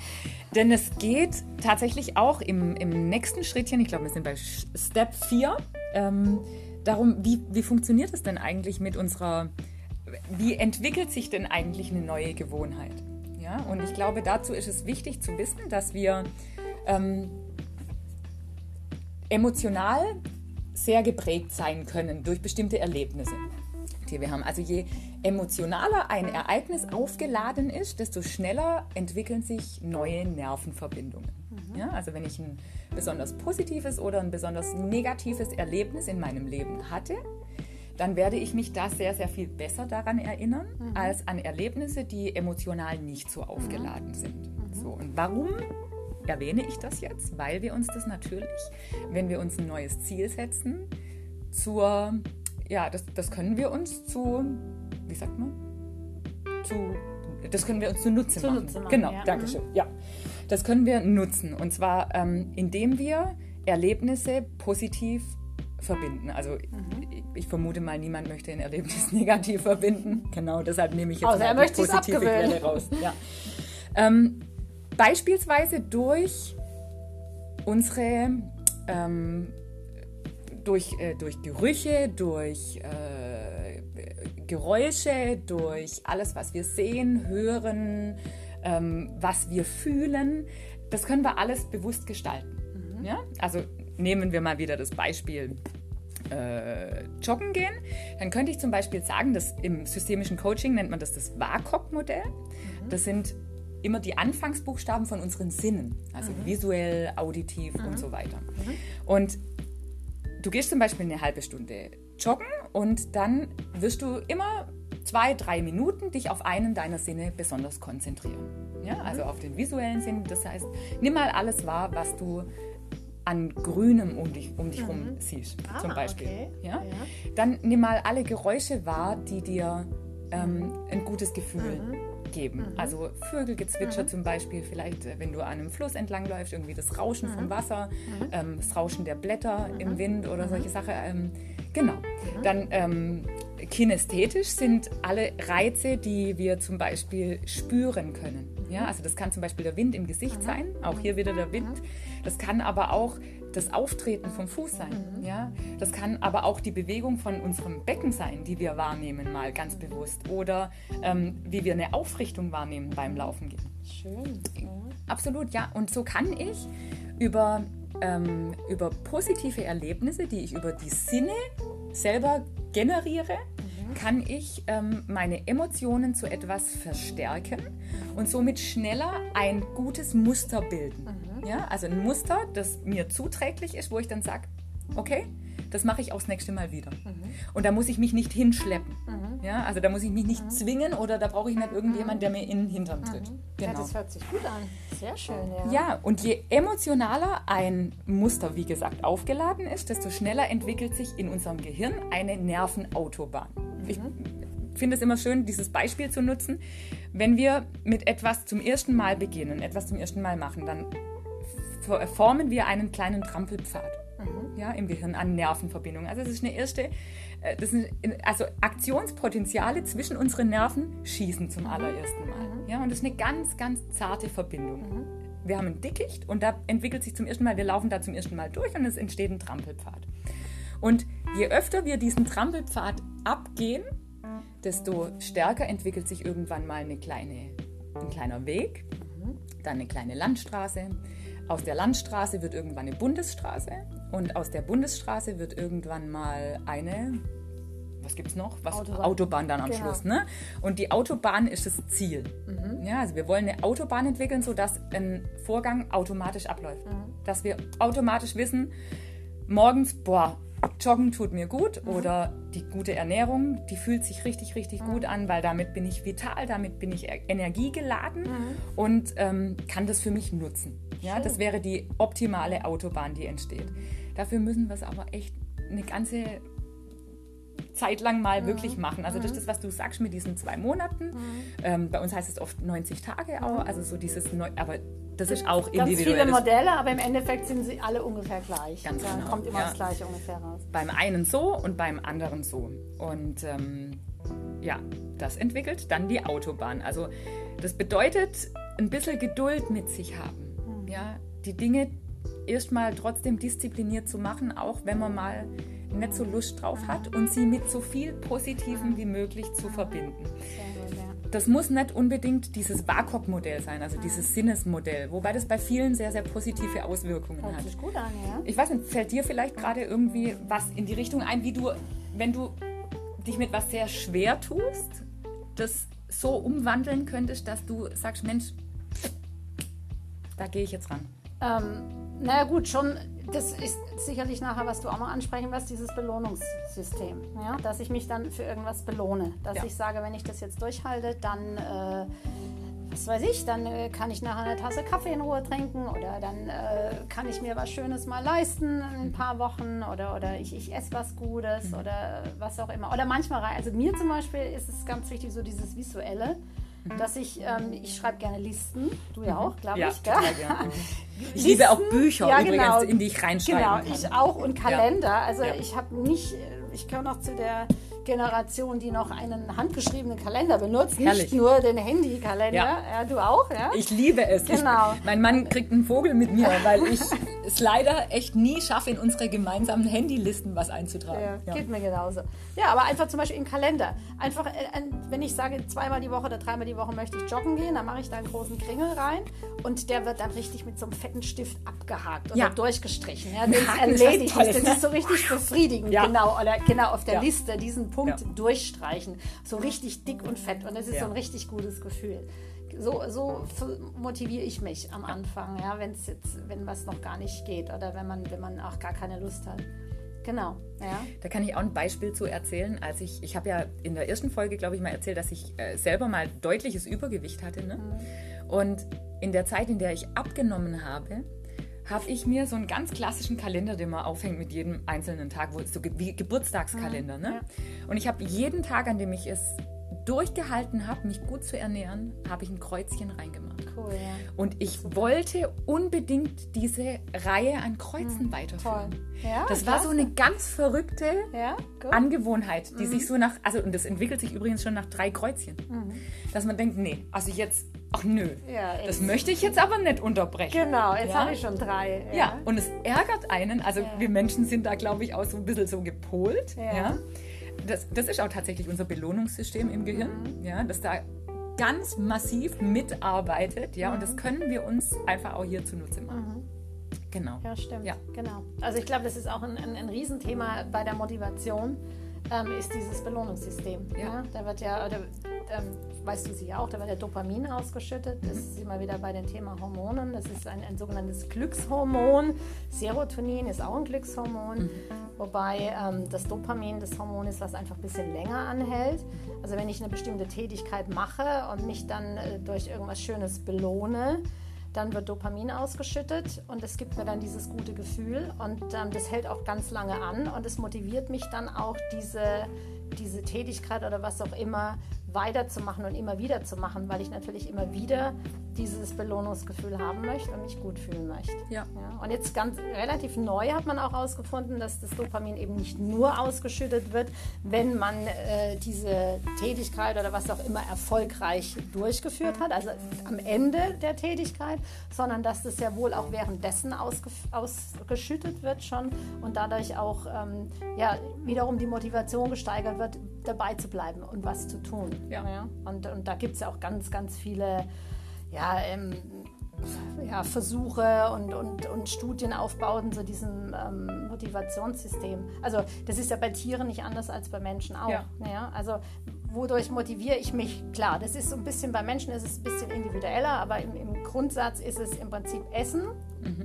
Denn es geht tatsächlich auch im, im nächsten Schrittchen, ich glaube, wir sind bei Step 4, ähm, darum, wie, wie funktioniert es denn eigentlich mit unserer, wie entwickelt sich denn eigentlich eine neue Gewohnheit? Ja, und ich glaube, dazu ist es wichtig zu wissen, dass wir ähm, emotional sehr geprägt sein können durch bestimmte Erlebnisse, die wir haben. Also je emotionaler ein Ereignis aufgeladen ist, desto schneller entwickeln sich neue Nervenverbindungen. Ja, also wenn ich ein besonders positives oder ein besonders negatives Erlebnis in meinem Leben hatte, dann werde ich mich da sehr, sehr viel besser daran erinnern, als an Erlebnisse, die emotional nicht so aufgeladen sind. So, und warum erwähne ich das jetzt? Weil wir uns das natürlich, wenn wir uns ein neues Ziel setzen, zur, ja, das, das können wir uns zu, wie sagt man? Zu, das können wir uns zunutze machen. Zunutze machen, Genau, ja. danke schön. Ja, das können wir nutzen. Und zwar, ähm, indem wir Erlebnisse positiv verbinden. Also Mhm. ich, ich vermute mal, niemand möchte ein Erlebnis negativ verbinden. Genau, deshalb nehme ich jetzt Außer er mal die positive. Quelle raus. Ja. Ähm, beispielsweise durch unsere ähm, durch, äh, durch Gerüche, durch äh, Geräusche, durch alles, was wir sehen, hören, ähm, was wir fühlen. Das können wir alles bewusst gestalten. Ja? Also nehmen wir mal wieder das Beispiel äh, joggen gehen. Dann könnte ich zum Beispiel sagen, dass im systemischen Coaching nennt man das das WAKOK-Modell. Das sind immer die Anfangsbuchstaben von unseren Sinnen, also visuell, auditiv und so weiter. Und du gehst zum Beispiel eine halbe Stunde joggen und dann wirst du immer zwei, drei Minuten dich auf einen deiner Sinne besonders konzentrieren. Ja, also auf den visuellen Sinn. Das heißt, nimm mal alles wahr, was du an Grünem um dich, um dich rum siehst, Ah, zum Beispiel. okay. Ja? Ja. Dann nimm mal alle Geräusche wahr, die dir ähm, ein gutes Gefühl geben. Mhm. Also Vögelgezwitscher mhm. zum Beispiel, vielleicht äh, wenn du an einem Fluss entlangläufst, irgendwie das Rauschen mhm. vom Wasser, mhm. ähm, das Rauschen der Blätter im mhm. Wind oder solche Sachen. Ähm, genau. Dann ähm, kinästhetisch sind alle Reize, die wir zum Beispiel spüren können. Ja, also das kann zum Beispiel der Wind im Gesicht sein, auch hier wieder der Wind. Das kann aber auch das Auftreten vom Fuß sein. Mhm. Ja? Das kann aber auch die Bewegung von unserem Becken sein, die wir wahrnehmen, mal ganz bewusst. Oder ähm, wie wir eine Aufrichtung wahrnehmen beim Laufen gehen. Schön. Ja. Absolut, ja. Und so kann ich über, ähm, über positive Erlebnisse, die ich über die Sinne selber generiere, mhm. kann ich ähm, meine Emotionen zu etwas verstärken und somit schneller ein gutes Muster bilden. Mhm. Ja, also ein Muster, das mir zuträglich ist, wo ich dann sage, okay, das mache ich auch das nächste Mal wieder. Mhm. Und da muss ich mich nicht hinschleppen. Mhm. Ja, also da muss ich mich nicht mhm. zwingen oder da brauche ich nicht irgendjemand, der mir in den Hintern tritt. Mhm. Genau. Ja, das hört sich gut an. Sehr schön, ja. Ja, und je emotionaler ein Muster, wie gesagt, aufgeladen ist, desto schneller entwickelt sich in unserem Gehirn eine Nervenautobahn. Ich mhm. finde es immer schön, dieses Beispiel zu nutzen. Wenn wir mit etwas zum ersten Mal beginnen, etwas zum ersten Mal machen, dann formen wir einen kleinen Trampelpfad mhm. ja, im Gehirn an Nervenverbindungen. Also das ist eine erste, äh, das sind also Aktionspotenziale zwischen unseren Nerven schießen zum allerersten Mal. Mhm. Ja, und das ist eine ganz, ganz zarte Verbindung. Mhm. Wir haben ein Dickicht und da entwickelt sich zum ersten Mal, wir laufen da zum ersten Mal durch und es entsteht ein Trampelpfad. Und je öfter wir diesen Trampelpfad abgehen, desto stärker entwickelt sich irgendwann mal eine kleine, ein kleiner Weg, mhm. dann eine kleine Landstraße, aus der Landstraße wird irgendwann eine Bundesstraße und aus der Bundesstraße wird irgendwann mal eine, was gibt es noch? Was, Autobahn. Autobahn dann am genau. Schluss. Ne? Und die Autobahn ist das Ziel. Mhm. Ja, also wir wollen eine Autobahn entwickeln, sodass ein Vorgang automatisch abläuft. Mhm. Dass wir automatisch wissen, morgens, boah, Joggen tut mir gut mhm. oder die gute Ernährung, die fühlt sich richtig, richtig mhm. gut an, weil damit bin ich vital, damit bin ich energiegeladen mhm. und ähm, kann das für mich nutzen. Ja, das wäre die optimale Autobahn, die entsteht. Dafür müssen wir es aber echt eine ganze Zeit lang mal mhm. wirklich machen. Also das ist mhm. das, was du sagst mit diesen zwei Monaten. Mhm. Ähm, bei uns heißt es oft 90 Tage auch. Also so dieses, Neu aber das ist auch individuell. Ganz viele Modelle, aber im Endeffekt sind sie alle ungefähr gleich. Ganz da genau. kommt immer ja. das Gleiche ungefähr raus. Beim einen so und beim anderen so. Und ähm, ja, das entwickelt dann die Autobahn. Also das bedeutet, ein bisschen Geduld mit sich haben. Ja, die Dinge erstmal trotzdem diszipliniert zu machen, auch wenn man mal nicht so Lust drauf hat und sie mit so viel Positivem wie möglich zu verbinden. Das muss nicht unbedingt dieses WAKOK-Modell sein, also dieses Sinnesmodell, wobei das bei vielen sehr, sehr positive Auswirkungen Hört hat. Sich gut an, ja. Ich weiß nicht, fällt dir vielleicht gerade irgendwie was in die Richtung ein, wie du, wenn du dich mit was sehr schwer tust, das so umwandeln könntest, dass du sagst, Mensch, da gehe ich jetzt ran. Ähm, naja gut, schon, das ist sicherlich nachher, was du auch mal ansprechen wirst, dieses Belohnungssystem. Ja? Dass ich mich dann für irgendwas belohne. Dass ja. ich sage, wenn ich das jetzt durchhalte, dann, äh, was weiß ich, dann äh, kann ich nachher eine Tasse Kaffee in Ruhe trinken oder dann äh, kann ich mir was Schönes mal leisten in ein paar Wochen oder, oder ich, ich esse was Gutes mhm. oder was auch immer. Oder manchmal, also mir zum Beispiel ist es ganz wichtig, so dieses Visuelle dass ich, ähm, ich schreibe gerne Listen, du ja auch, glaube ja, ich. Gell? Gerne. Ich liebe auch Bücher ja, übrigens, genau. in die ich reinschreibe. Genau, kann. ich auch und Kalender. Also ich habe nicht, ich gehöre noch zu der Generation, die noch einen handgeschriebenen Kalender benutzt, Herrlich. nicht nur den Handykalender. Ja. ja. du auch, ja? Ich liebe es. Genau. Ich, mein Mann kriegt einen Vogel mit mir, weil ich es leider echt nie schaffe, in unsere gemeinsamen Handylisten was einzutragen. Ja, ja. Geht mir genauso. Ja, aber einfach zum Beispiel im Kalender. Einfach, äh, wenn ich sage, zweimal die Woche oder dreimal die Woche möchte ich joggen gehen, dann mache ich da einen großen Kringel rein und der wird dann richtig mit so einem fetten Stift abgehakt oder ja. durchgestrichen. Ja, den erledigt. Das ist so richtig befriedigend. Ja. Genau, oder genau auf der Liste diesen Punkt ja. durchstreichen. So richtig dick und fett. Und das ist ja. so ein richtig gutes Gefühl. So, so motiviere ich mich am Anfang, ja, wenn's jetzt, wenn was noch gar nicht geht oder wenn man, wenn man auch gar keine Lust hat. Genau, ja. Da kann ich auch ein Beispiel zu erzählen. Als ich, ich habe ja in der ersten Folge, glaube ich, mal erzählt, dass ich äh, selber mal deutliches Übergewicht hatte. Ne? Mhm. Und in der Zeit, in der ich abgenommen habe, habe ich mir so einen ganz klassischen Kalender, den man aufhängt mit jedem einzelnen Tag, wo, so wie Geburtstagskalender. Ne? Und ich habe jeden Tag, an dem ich es durchgehalten habe, mich gut zu ernähren, habe ich ein Kreuzchen reingemacht. Cool, ja. Und ich wollte unbedingt diese Reihe an Kreuzen Mhm. weiterführen. Ja, das war so eine ganz verrückte Ja. Angewohnheit, Mhm. die sich so nach, also und das entwickelt sich übrigens schon nach drei Kreuzchen, dass man denkt, nee, also jetzt, ach nö, Mhm. Ja, das möchte ich jetzt aber nicht unterbrechen. Genau, jetzt habe ich schon drei. Ja, und es ärgert einen. Also wir Menschen sind da, glaube ich, auch so ein bisschen so gepolt. Ja. Das, das ist auch tatsächlich unser Belohnungssystem im Gehirn, Mhm. ja, das da ganz massiv mitarbeitet. Ja, und das können wir uns einfach auch hier zunutze machen. Genau. Mhm. Ja, stimmt. Ja. Genau. Also ich glaube, das ist auch ein, ein, ein Riesenthema bei der Motivation, ähm, ist dieses Belohnungssystem. Ja. Ja. Da wird ja, oder, ähm, weißt du sie auch, da wird ja Dopamin ausgeschüttet. Das ist immer wieder bei dem Thema Hormonen. Das ist ein, ein sogenanntes Glückshormon. Serotonin ist auch ein Glückshormon. Wobei ähm, das Dopamin das Hormon ist, was einfach ein bisschen länger anhält. Also wenn ich eine bestimmte Tätigkeit mache und mich dann äh, durch irgendwas Schönes belohne, dann wird Dopamin ausgeschüttet und es gibt mir dann dieses gute Gefühl und ähm, das hält auch ganz lange an und es motiviert mich dann auch diese, diese Tätigkeit oder was auch immer weiterzumachen und immer wieder zu machen, weil ich natürlich immer wieder dieses Belohnungsgefühl haben möchte und mich gut fühlen möchte. Ja. Ja, und jetzt ganz relativ neu hat man auch herausgefunden, dass das Dopamin eben nicht nur ausgeschüttet wird, wenn man äh, diese Tätigkeit oder was auch immer erfolgreich durchgeführt hat, also am Ende der Tätigkeit, sondern dass das ja wohl auch währenddessen ausge ausgeschüttet wird schon und dadurch auch ähm, ja, wiederum die Motivation gesteigert wird, dabei zu bleiben und was zu tun. Ja. Und, und da gibt es ja auch ganz, ganz viele ja, ähm, ja, Versuche und, und, und Studien aufbauen zu diesem ähm, Motivationssystem. Also das ist ja bei Tieren nicht anders als bei Menschen auch. Ja. Ja, also wodurch motiviere ich mich? Klar, das ist so ein bisschen, bei Menschen ist es ein bisschen individueller, aber im, im Grundsatz ist es im Prinzip Essen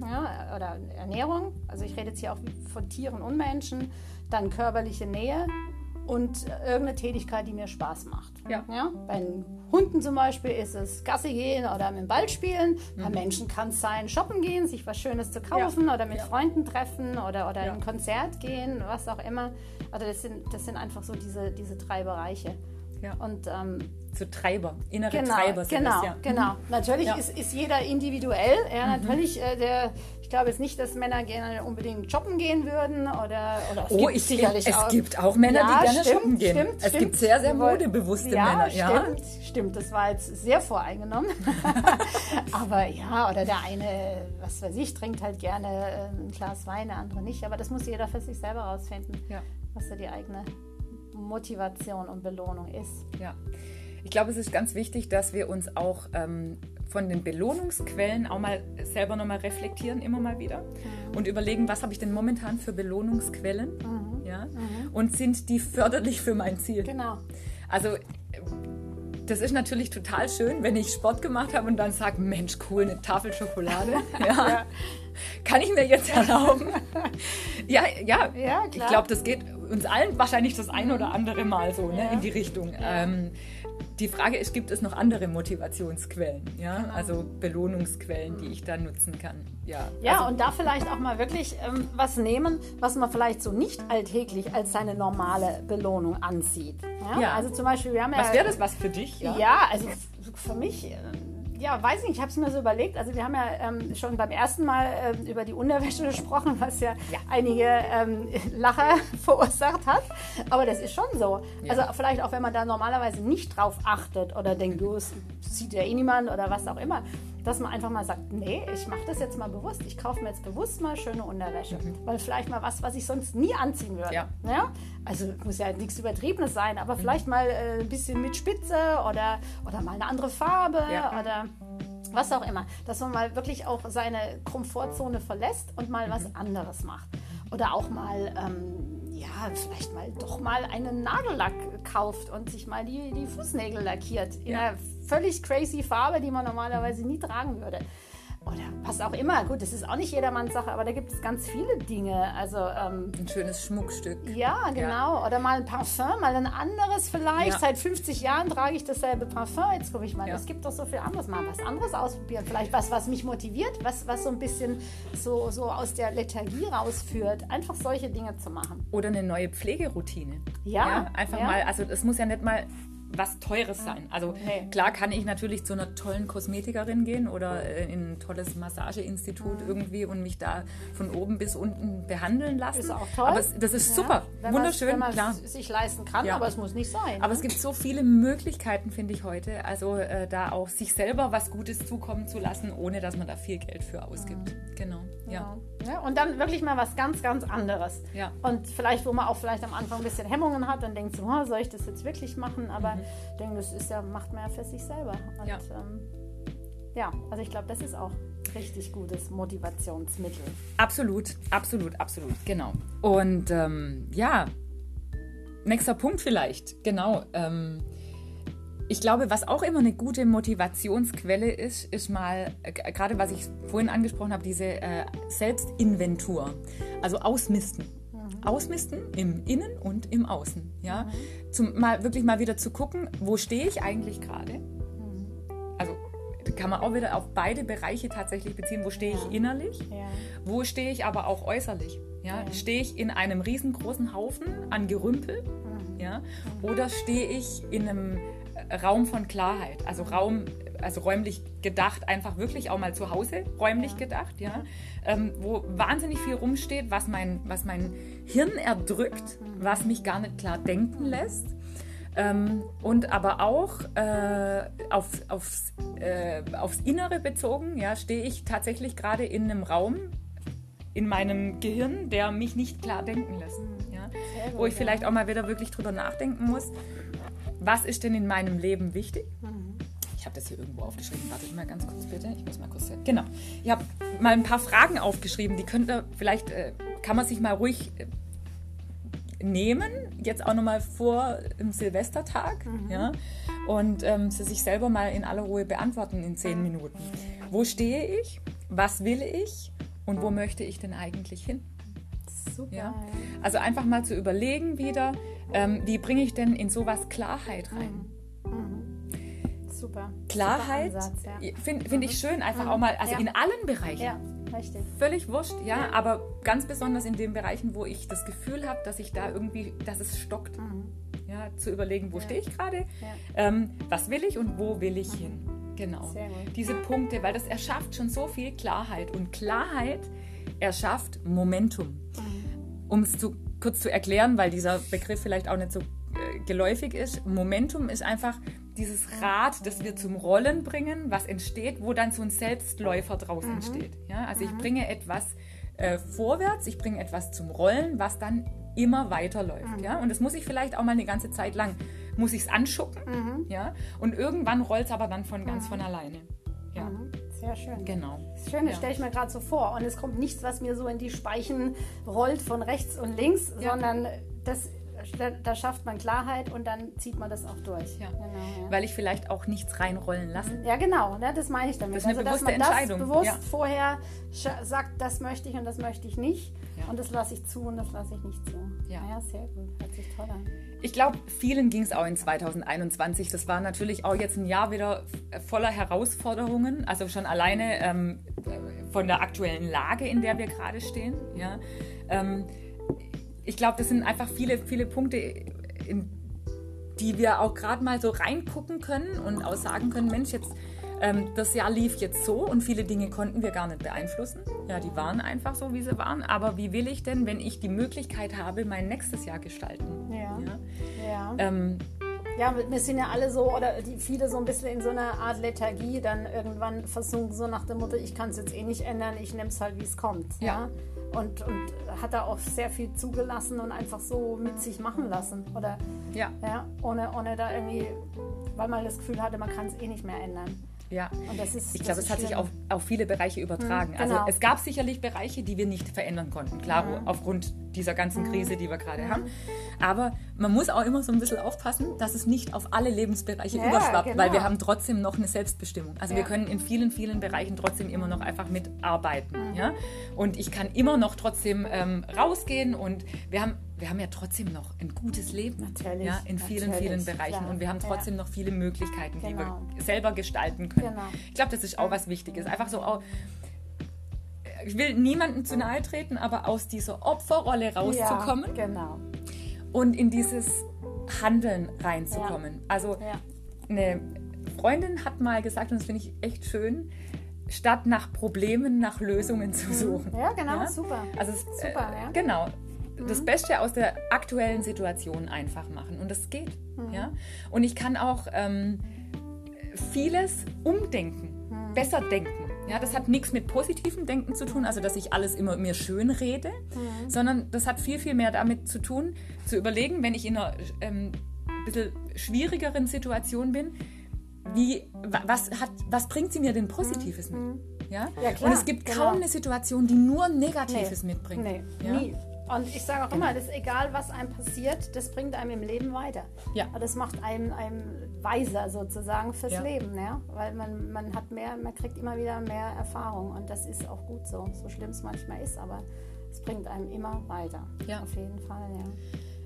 ja, oder Ernährung. Also ich rede jetzt hier auch von Tieren und Menschen. Dann körperliche Nähe und irgendeine Tätigkeit, die mir Spaß macht. Ja. Ja? Bei den Hunden zum Beispiel ist es Gassi gehen oder mit dem Ball spielen. Bei Mhm. Menschen kann es sein, shoppen gehen, sich was Schönes zu kaufen oder mit Ja. Freunden treffen oder, oder Ja. in ein Konzert gehen, was auch immer. Also das sind, das sind einfach so diese, diese drei Bereiche. Ja. Und ähm, So Treiber, innere genau, Treiber sind genau, das, ja. genau. Natürlich Ja. Mhm. ist, ist jeder individuell. Ja, natürlich, äh, der, ich glaube jetzt nicht, dass Männer gerne unbedingt shoppen gehen würden oder, oder es Oh, gibt ich, sicherlich es auch- gibt auch Männer, Ja, die gerne stimmt, shoppen gehen. Stimmt, es stimmt. gibt sehr, sehr modebewusste ja, Männer. Ja, Stimmt, stimmt, das war jetzt sehr voreingenommen. Aber ja, oder der eine, was weiß ich, trinkt halt gerne äh, ein Glas Wein, der andere nicht. Aber das muss jeder für sich selber rausfinden, Ja. was so die eigene Motivation und Belohnung ist. Ja, ich glaube, es ist ganz wichtig, dass wir uns auch ähm, von den Belohnungsquellen auch mal selber nochmal reflektieren, immer mal wieder und überlegen, was habe ich denn momentan für Belohnungsquellen, ja, und sind die förderlich für mein Ziel? Genau. Also äh, das ist natürlich total schön, wenn ich Sport gemacht habe und dann sage, Mensch, cool, eine Tafel Schokolade. Ja. Kann ich mir jetzt erlauben? ja, ja, Ja, ich glaube, das geht uns allen wahrscheinlich das ein oder andere Mal so ne, in die Richtung. Ähm, die Frage ist, gibt es noch andere Motivationsquellen? Ja? Also Belohnungsquellen, die ich da nutzen kann. Ja, Ja, also, und da vielleicht auch mal wirklich ähm, was nehmen, was man vielleicht so nicht alltäglich als seine normale Belohnung ansieht. Ja, Ja. also zum Beispiel, wir haben ja. was wäre das was für dich? Ja, also f- für mich, äh, ja, weiß nicht, ich habe es mir so überlegt. Also wir haben ja ähm, schon beim ersten Mal ähm, über die Unterwäsche gesprochen, was ja, einige ähm, Lacher verursacht hat. Aber das ist schon so. Also vielleicht auch, wenn man da normalerweise nicht drauf achtet oder denkt, du, es sieht ja eh niemand oder was auch immer. Dass man einfach mal sagt, nee, ich mache das jetzt mal bewusst. Ich kaufe mir jetzt bewusst mal schöne Unterwäsche. Weil vielleicht mal was, was ich sonst nie anziehen würde. Ja. Ja? Also muss ja nichts Übertriebenes sein, aber vielleicht mal äh, ein bisschen mit Spitze oder, oder mal eine andere Farbe Ja. oder was auch immer. Dass man mal wirklich auch seine Komfortzone verlässt und mal was anderes macht. Oder auch mal, ähm, ja, vielleicht mal doch mal einen Nagellack kauft und sich mal die, die Fußnägel lackiert. In Ja. einer völlig crazy Farbe, die man normalerweise nie tragen würde. Oder was auch immer. Gut, das ist auch nicht jedermanns Sache, aber da gibt es ganz viele Dinge. Also, ähm, Ein schönes Schmuckstück. ja, genau. Oder mal ein Parfum, mal ein anderes vielleicht. Ja. Seit 50 Jahren trage ich dasselbe Parfum. Jetzt gucke ich mal, Ja. es gibt doch so viel anderes. Mal was anderes ausprobieren. Vielleicht was, was mich motiviert, was, was so ein bisschen so, so aus der Lethargie rausführt. Einfach solche Dinge zu machen. Oder eine neue Pflegeroutine. Ja, einfach ja. mal, also es muss ja nicht mal was Teures sein. Also nee. klar kann ich natürlich zu einer tollen Kosmetikerin gehen oder äh, in ein tolles Massageinstitut mhm. irgendwie und mich da von oben bis unten behandeln lassen. Ist auch toll. Aber es, das ist ja. super, wenn wunderschön, wenn man klar. sich leisten kann, ja. aber es muss nicht sein. Aber ne? es gibt so viele Möglichkeiten, finde ich heute, also äh, da auch sich selber was Gutes zukommen zu lassen, ohne dass man da viel Geld für ausgibt. Mhm. Genau, ja. ja. Und dann wirklich mal was ganz, ganz anderes. Ja. Und vielleicht, wo man auch vielleicht am Anfang ein bisschen Hemmungen hat, dann denkt so, oh, soll ich das jetzt wirklich machen? Aber mhm. Ich denke, das ist ja, macht man ja für sich selber. Und, ja. Ähm, ja, also ich glaube, das ist auch richtig gutes Motivationsmittel. Absolut, absolut, absolut, genau. Und ähm, ja, nächster Punkt vielleicht, genau. Ähm, ich glaube, was auch immer eine gute Motivationsquelle ist, ist mal, äh, gerade was ich vorhin angesprochen habe, diese äh, Selbstinventur, also Ausmisten. Ausmisten im Innen und im Außen. Ja? Mhm. Zum, mal wirklich mal wieder zu gucken, wo stehe ich eigentlich gerade? Mhm. Also kann man auch wieder auf beide Bereiche tatsächlich beziehen. Wo stehe ja. ich innerlich? Ja. Wo stehe ich aber auch äußerlich? Ja? ja? Stehe ich in einem riesengroßen Haufen an Gerümpel? Mhm. Ja? Oder stehe ich in einem Raum von Klarheit, also Raum, also räumlich gedacht, einfach wirklich auch mal zu Hause räumlich ja. gedacht, ja, ähm, wo wahnsinnig viel rumsteht, was mein, was mein Hirn erdrückt, was mich gar nicht klar denken lässt. Ähm, und aber auch äh, auf, aufs, äh, aufs Innere bezogen, ja, stehe ich tatsächlich gerade in einem Raum in meinem Gehirn, der mich nicht klar denken lässt. Ja? Gut, wo ich vielleicht auch mal wieder wirklich drüber nachdenken muss was ist denn in meinem Leben wichtig? Mhm. Ich habe das hier irgendwo aufgeschrieben. Wartet mal ganz kurz bitte. Ich muss mal kurz. Genau. Ich habe mal ein paar Fragen aufgeschrieben. Die könnte vielleicht äh, kann man sich mal ruhig äh, nehmen. Jetzt auch nochmal vor dem Silvestertag. Mhm. Ja, und ähm, sie sich selber mal in aller Ruhe beantworten in zehn Minuten. Wo stehe ich? Was will ich? Und wo möchte ich denn eigentlich hin? Super. Ja? Also einfach mal zu überlegen wieder, ähm, wie bringe ich denn in sowas Klarheit rein? Mhm. Mhm. Super. Klarheit ja. finde find ich mhm. schön, einfach mhm. auch mal, also in allen Bereichen. Ja, richtig. Völlig wurscht, ja, ja, aber ganz besonders in den Bereichen, wo ich das Gefühl habe, dass ich da irgendwie, dass es stockt. Mhm. Ja, zu überlegen, wo stehe ich gerade, ähm, was will ich und wo will ich hin. Genau. Diese Punkte, weil das erschafft schon so viel Klarheit. Und Klarheit erschafft Momentum. Um es zu kurz zu erklären, weil dieser Begriff vielleicht auch nicht so äh, geläufig ist. Momentum ist einfach dieses Rad, das wir zum Rollen bringen, was entsteht, wo dann so ein Selbstläufer draus mhm. entsteht. Ja? Also mhm. ich bringe etwas äh, vorwärts, ich bringe etwas zum Rollen, was dann immer weiterläuft. Mhm. Ja? Und das muss ich vielleicht auch mal eine ganze Zeit lang, muss ich es anschucken. Mhm. Ja? Und irgendwann rollt es aber dann von ganz mhm. von alleine. Ja. Mhm. Sehr schön. Genau. Das Schöne ja. stelle ich mir gerade so vor. Und es kommt nichts, was mir so in die Speichen rollt von rechts und links, ja. sondern das da, da, schafft man Klarheit und dann zieht man das auch durch. Ja. Genau, ja. Weil ich vielleicht auch nichts reinrollen lasse. Ja, genau, ne, das meine ich damit. Das ist eine also, bewusste dass man Entscheidung. das bewusst ja. vorher sagt, das möchte ich und das möchte ich nicht. Und das lasse ich zu und das lasse ich nicht zu. Ja, ja sehr gut. Hört sich toll an. Ich glaube, vielen ging es auch in 2021. Das war natürlich auch jetzt ein Jahr wieder voller Herausforderungen. Also schon alleine ähm, von der aktuellen Lage, in der wir gerade stehen. Ja. Ähm, ich glaube, das sind einfach viele, viele Punkte, in die wir auch gerade mal so reingucken können und auch sagen können, Mensch, jetzt ähm, das Jahr lief jetzt so und viele Dinge konnten wir gar nicht beeinflussen. Ja, die waren einfach so, wie sie waren. Aber wie will ich denn, wenn ich die Möglichkeit habe, mein nächstes Jahr gestalten? Ja. Ja. ja. Ähm, ja, wir sind ja alle so, oder die viele so ein bisschen in so einer Art Lethargie, dann irgendwann versunken, so nach der Mutter, ich kann es jetzt eh nicht ändern, ich nehme es halt, wie es kommt. Ja. ja? Und, und hat da auch sehr viel zugelassen und einfach so mit sich machen lassen. Oder ja. Ja, ohne, ohne da irgendwie, weil man das Gefühl hatte, man kann es eh nicht mehr ändern. Ja, ist, ich glaube, es hat sich auf, auf viele Bereiche übertragen. Hm, also genau. Also es gab sicherlich Bereiche, die wir nicht verändern konnten, klar, mhm. aufgrund dieser ganzen hm. Krise, die wir gerade mhm. haben. Aber man muss auch immer so ein bisschen aufpassen, dass es nicht auf alle Lebensbereiche ja, überschwappt, genau. weil wir haben trotzdem noch eine Selbstbestimmung. Also ja. wir können in vielen, vielen Bereichen trotzdem immer noch einfach mitarbeiten. Mhm. Ja? Und ich kann immer noch trotzdem ähm, rausgehen und wir haben wir haben ja trotzdem noch ein gutes Leben natürlich, ja, in vielen, vielen Bereichen klar. und wir haben trotzdem ja. noch viele Möglichkeiten, genau. die wir genau. selber gestalten können. Genau. Ich glaube, das ist auch was Wichtiges. Einfach so auch, ich will niemandem zu nahe treten, aber aus dieser Opferrolle rauszukommen ja, genau. und in dieses Handeln reinzukommen. Also Ja. eine Freundin hat mal gesagt, und das finde ich echt schön, statt nach Problemen nach Lösungen zu suchen. Mhm. Ja, genau, super. Also es, Super, äh, ja. Mhm. Genau. Das Beste aus der aktuellen Situation einfach machen. Und das geht. Mhm. Ja? Und ich kann auch ähm, vieles umdenken, Mhm. besser denken. Ja, das hat nichts mit positivem Denken zu tun, also dass ich alles immer mir schön rede, Mhm. sondern das hat viel, viel mehr damit zu tun, zu überlegen, wenn ich in einer ähm, bisschen schwierigeren Situation bin, wie, wa- was, hat, was bringt sie mir denn Positives mit? Ja? Mhm. Ja, Und es gibt genau. kaum eine Situation, die nur Negatives mitbringt. Nee, ja? nie. Und ich sage auch immer, das egal, was einem passiert, das bringt einem im Leben weiter. Ja. Das macht einem, einem weiser sozusagen fürs Ja. Leben, ja? weil man, man hat mehr, man kriegt immer wieder mehr Erfahrung und das ist auch gut so, so schlimm es manchmal ist, aber es bringt einem immer weiter. Ja. Auf jeden Fall, ja.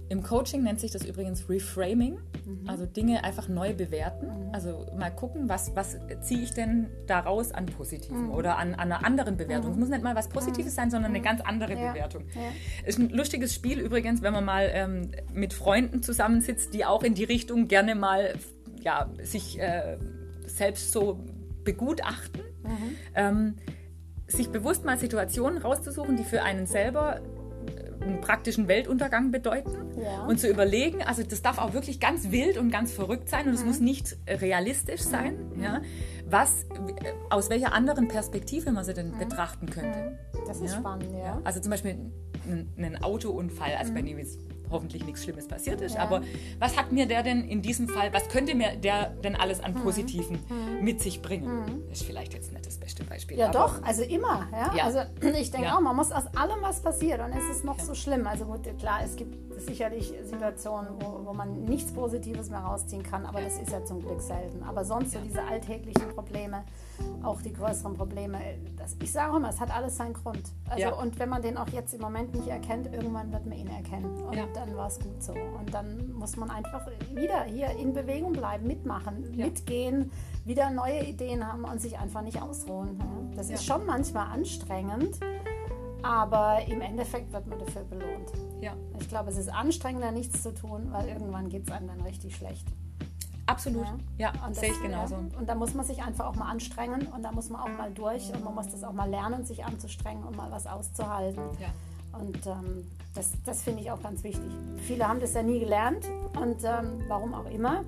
Im Coaching nennt sich das übrigens Reframing, Mhm. also Dinge einfach neu bewerten. Also mal gucken, was, was ziehe ich denn daraus an Mhm. Positiven oder an, an einer anderen Bewertung. Es muss nicht mal was Positives sein, sondern eine ganz andere Ja. Bewertung. Ja. Ist ein lustiges Spiel übrigens, wenn man mal ähm, mit Freunden zusammensitzt, die auch in die Richtung gerne mal ja, sich äh, selbst so begutachten. Mhm. Ähm, sich bewusst mal Situationen rauszusuchen, die für einen selber einen praktischen Weltuntergang bedeuten Ja. und zu überlegen, also das darf auch wirklich ganz wild und ganz verrückt sein und es muss nicht realistisch sein, ja, was, äh, aus welcher anderen Perspektive man sie denn betrachten könnte. Das ist Ja. spannend, ja. Also zum Beispiel einen, einen Autounfall, also bei dem jetzt hoffentlich nichts Schlimmes passiert ist, Ja. aber was hat mir der denn in diesem Fall, was könnte mir der denn alles an Positiven mit sich bringen? Ist vielleicht jetzt nicht das beste Beispiel. Ja, doch, also immer. Ja? Ja. Also ich denke Ja. auch, man muss aus allem was passiert und es ist noch so schlimm. Also gut, klar, es gibt sicherlich Situationen, wo, wo man nichts Positives mehr rausziehen kann, aber das ist ja zum Glück selten. Aber sonst so diese alltäglichen Probleme, auch die größeren Probleme, das, ich sage immer, es hat alles seinen Grund. Also Ja. und wenn man den auch jetzt im Moment nicht erkennt, irgendwann wird man ihn erkennen. Und Ja. dann war es gut so. Und dann muss man einfach wieder hier in Bewegung bleiben, mitmachen, Ja. mitgehen, wieder neue Ideen haben und sich einfach nicht ausruhen. Das ist schon manchmal anstrengend, aber im Endeffekt wird man dafür belohnt. ja, Ich glaube, es ist anstrengender, nichts zu tun, weil irgendwann geht es einem dann richtig schlecht. Absolut. Ja, Und das- sehe ich genauso. Ja. Und da muss man sich einfach auch mal anstrengen und da muss man auch mal durch und man muss das auch mal lernen, sich anzustrengen und mal was auszuhalten. Ja. Und ähm, das, das finde ich auch ganz wichtig. Viele haben das ja nie gelernt und ähm, warum auch immer.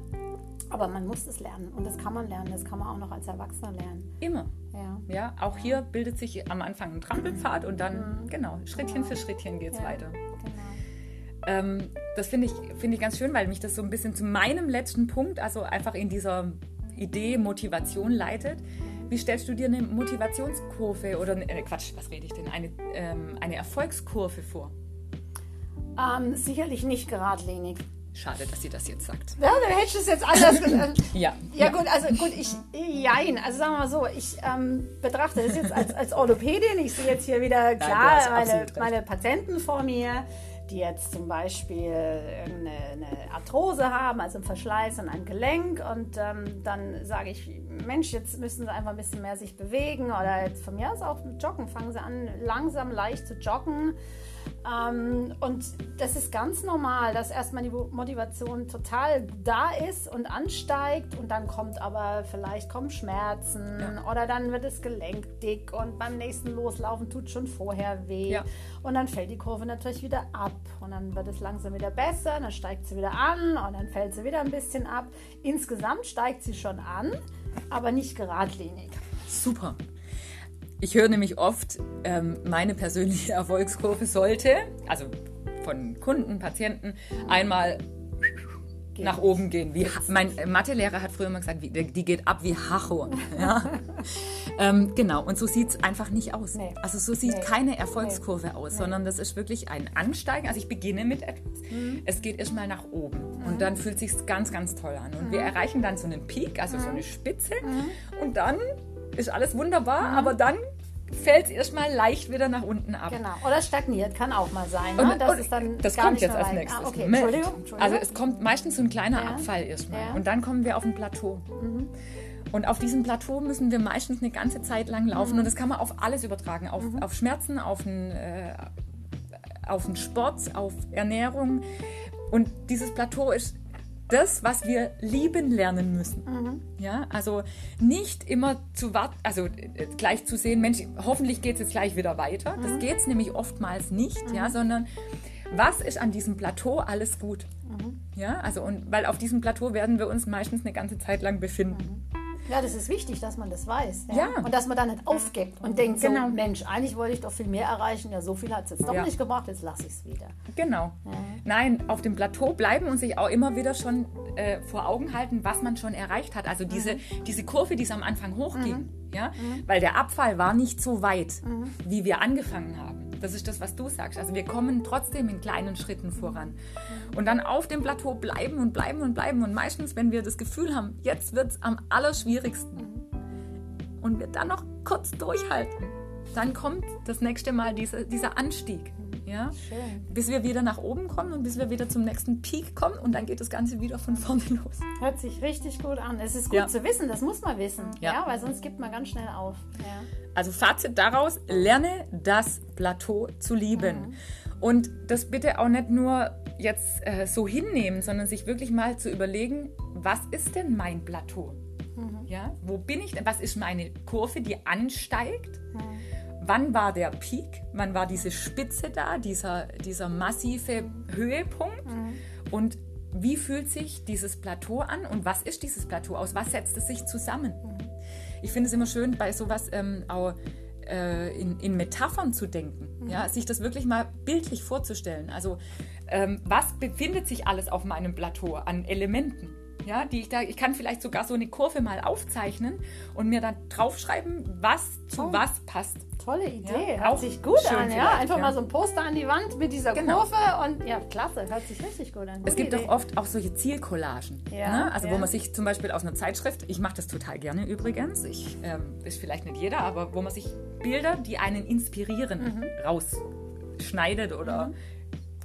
Aber man muss es lernen und das kann man lernen. Das kann man auch noch als Erwachsener lernen. Immer. Ja. Ja, auch hier bildet sich am Anfang ein Trampelpfad und dann, genau, Schrittchen für Schrittchen geht es Ja. weiter. Genau. Ähm, das finde ich, finde ich ganz schön, weil mich das so ein bisschen zu meinem letzten Punkt, also einfach in dieser Idee Motivation leitet. Wie stellst du dir eine Motivationskurve oder eine, äh, Quatsch, was rede ich denn? Eine, ähm, eine Erfolgskurve vor? Ähm, sicherlich nicht geradlinig. Schade, dass sie das jetzt sagt. Ja, dann hättest du es jetzt anders gesagt. Ja. Ja, gut, also gut, ich, jein, also sagen wir mal so, ich ähm, betrachte das jetzt als, als Orthopädin. Ich sehe jetzt hier wieder klar hast meine, meine Patienten vor mir, die jetzt zum Beispiel eine, eine Arthrose haben, also einen Verschleiß an einem Gelenk und ähm, dann sage ich, Mensch, jetzt müssen sie einfach ein bisschen mehr sich bewegen oder jetzt von mir aus auch Joggen, fangen sie an, langsam leicht zu joggen. Ähm, und das ist ganz normal, dass erstmal die Motivation total da ist und ansteigt und dann kommt aber vielleicht kommen Schmerzen oder dann wird das Gelenk dick und beim nächsten Loslaufen tut schon vorher weh. Ja. Und dann fällt die Kurve natürlich wieder ab und dann wird es langsam wieder besser, dann steigt sie wieder an und dann fällt sie wieder ein bisschen ab. Insgesamt steigt sie schon an, aber nicht geradlinig. Super. Ich höre nämlich oft, ähm, meine persönliche Erfolgskurve sollte, also von Kunden, Patienten, einmal nach oben gehen. Wie, mein Mathelehrer hat früher immer gesagt, wie, die geht ab wie Hacho. Ja? ähm, genau, und so sieht es einfach nicht aus. Nee. Also so sieht Nee. keine Erfolgskurve aus, sondern das ist wirklich ein Ansteigen. Also ich beginne mit etwas, Mhm. es geht erstmal nach oben und dann fühlt sich ganz, ganz toll an. Und Mhm. wir erreichen dann so einen Peak, also so eine Spitze und dann ist alles wunderbar, aber dann fällt es erstmal leicht wieder nach unten ab. Genau. Oder stagniert, kann auch mal sein. Ne? Und, das und ist dann das kommt jetzt als weit. nächstes. Ah, okay. Entschuldigung, Entschuldigung. Also es kommt meistens so ein kleiner Ja. Abfall erstmal. Ja. Und dann kommen wir auf ein Plateau. Und auf diesem Plateau müssen wir meistens eine ganze Zeit lang laufen. Mhm. Und das kann man auf alles übertragen. Auf, auf Schmerzen, auf den, äh, auf den Sport, auf Ernährung. Und dieses Plateau ist das, was wir lieben lernen müssen. Mhm. Ja, also nicht immer zu warten, also äh, gleich zu sehen, Mensch, hoffentlich geht es jetzt gleich wieder weiter. Das Mhm. geht es nämlich oftmals nicht, ja, sondern was ist an diesem Plateau alles gut? Mhm. Ja, also und weil auf diesem Plateau werden wir uns meistens eine ganze Zeit lang befinden. Ja, das ist wichtig, dass man das weiß. Ja? Ja. Und dass man dann nicht aufgibt und denkt Genau. so, Mensch, eigentlich wollte ich doch viel mehr erreichen. Ja, so viel hat es jetzt doch Ja. nicht gebracht, jetzt lasse ich es wieder. Genau. Nein, auf dem Plateau bleiben und sich auch immer wieder schon äh, vor Augen halten, was man schon erreicht hat. Also diese, diese Kurve, die es am Anfang hochging. Ja? Weil der Abfall war nicht so weit, wie wir angefangen haben. Das ist das, was du sagst. Also wir kommen trotzdem in kleinen Schritten voran. Und dann auf dem Plateau bleiben und bleiben und bleiben. Und meistens, wenn wir das Gefühl haben, jetzt wird es am allerschwierigsten und wir dann noch kurz durchhalten, dann kommt das nächste Mal diese, dieser Anstieg. Ja? Schön. bis wir wieder nach oben kommen und bis wir wieder zum nächsten Peak kommen und dann geht das Ganze wieder von vorne los. Hört sich richtig gut an. Es ist gut Ja. zu wissen, das muss man wissen. Ja. Ja. weil sonst gibt man ganz schnell auf. Ja. Also Fazit daraus, lerne das Plateau zu lieben. Und das bitte auch nicht nur jetzt äh, so hinnehmen, sondern sich wirklich mal zu überlegen, was ist denn mein Plateau? Ja, wo bin ich denn? Was ist meine Kurve, die ansteigt? Wann war der Peak? Wann war diese Spitze da, dieser, dieser massive Höhepunkt? Und wie fühlt sich dieses Plateau an und was ist dieses Plateau? Aus was setzt es sich zusammen? Ich finde es immer schön, bei sowas ähm, auch äh, in, in Metaphern zu denken, ja, sich das wirklich mal bildlich vorzustellen. Also ähm, was befindet sich alles auf meinem Plateau an Elementen? Ja, die ich da, ich kann vielleicht sogar so eine Kurve mal aufzeichnen und mir dann draufschreiben, was zu Oh. was passt. Tolle Idee, Ja, hört auch sich gut an. Ja? Einfach ja. mal so ein Poster an die Wand mit dieser Genau. Kurve und ja, klasse, hört sich richtig gut an. Es Gute gibt Idee. doch oft auch solche Zielcollagen. Ja, ne? Also wo man sich zum Beispiel aus einer Zeitschrift, ich mache das total gerne übrigens, ich, ähm, ist vielleicht nicht jeder, aber wo man sich Bilder, die einen inspirieren, Mhm. rausschneidet oder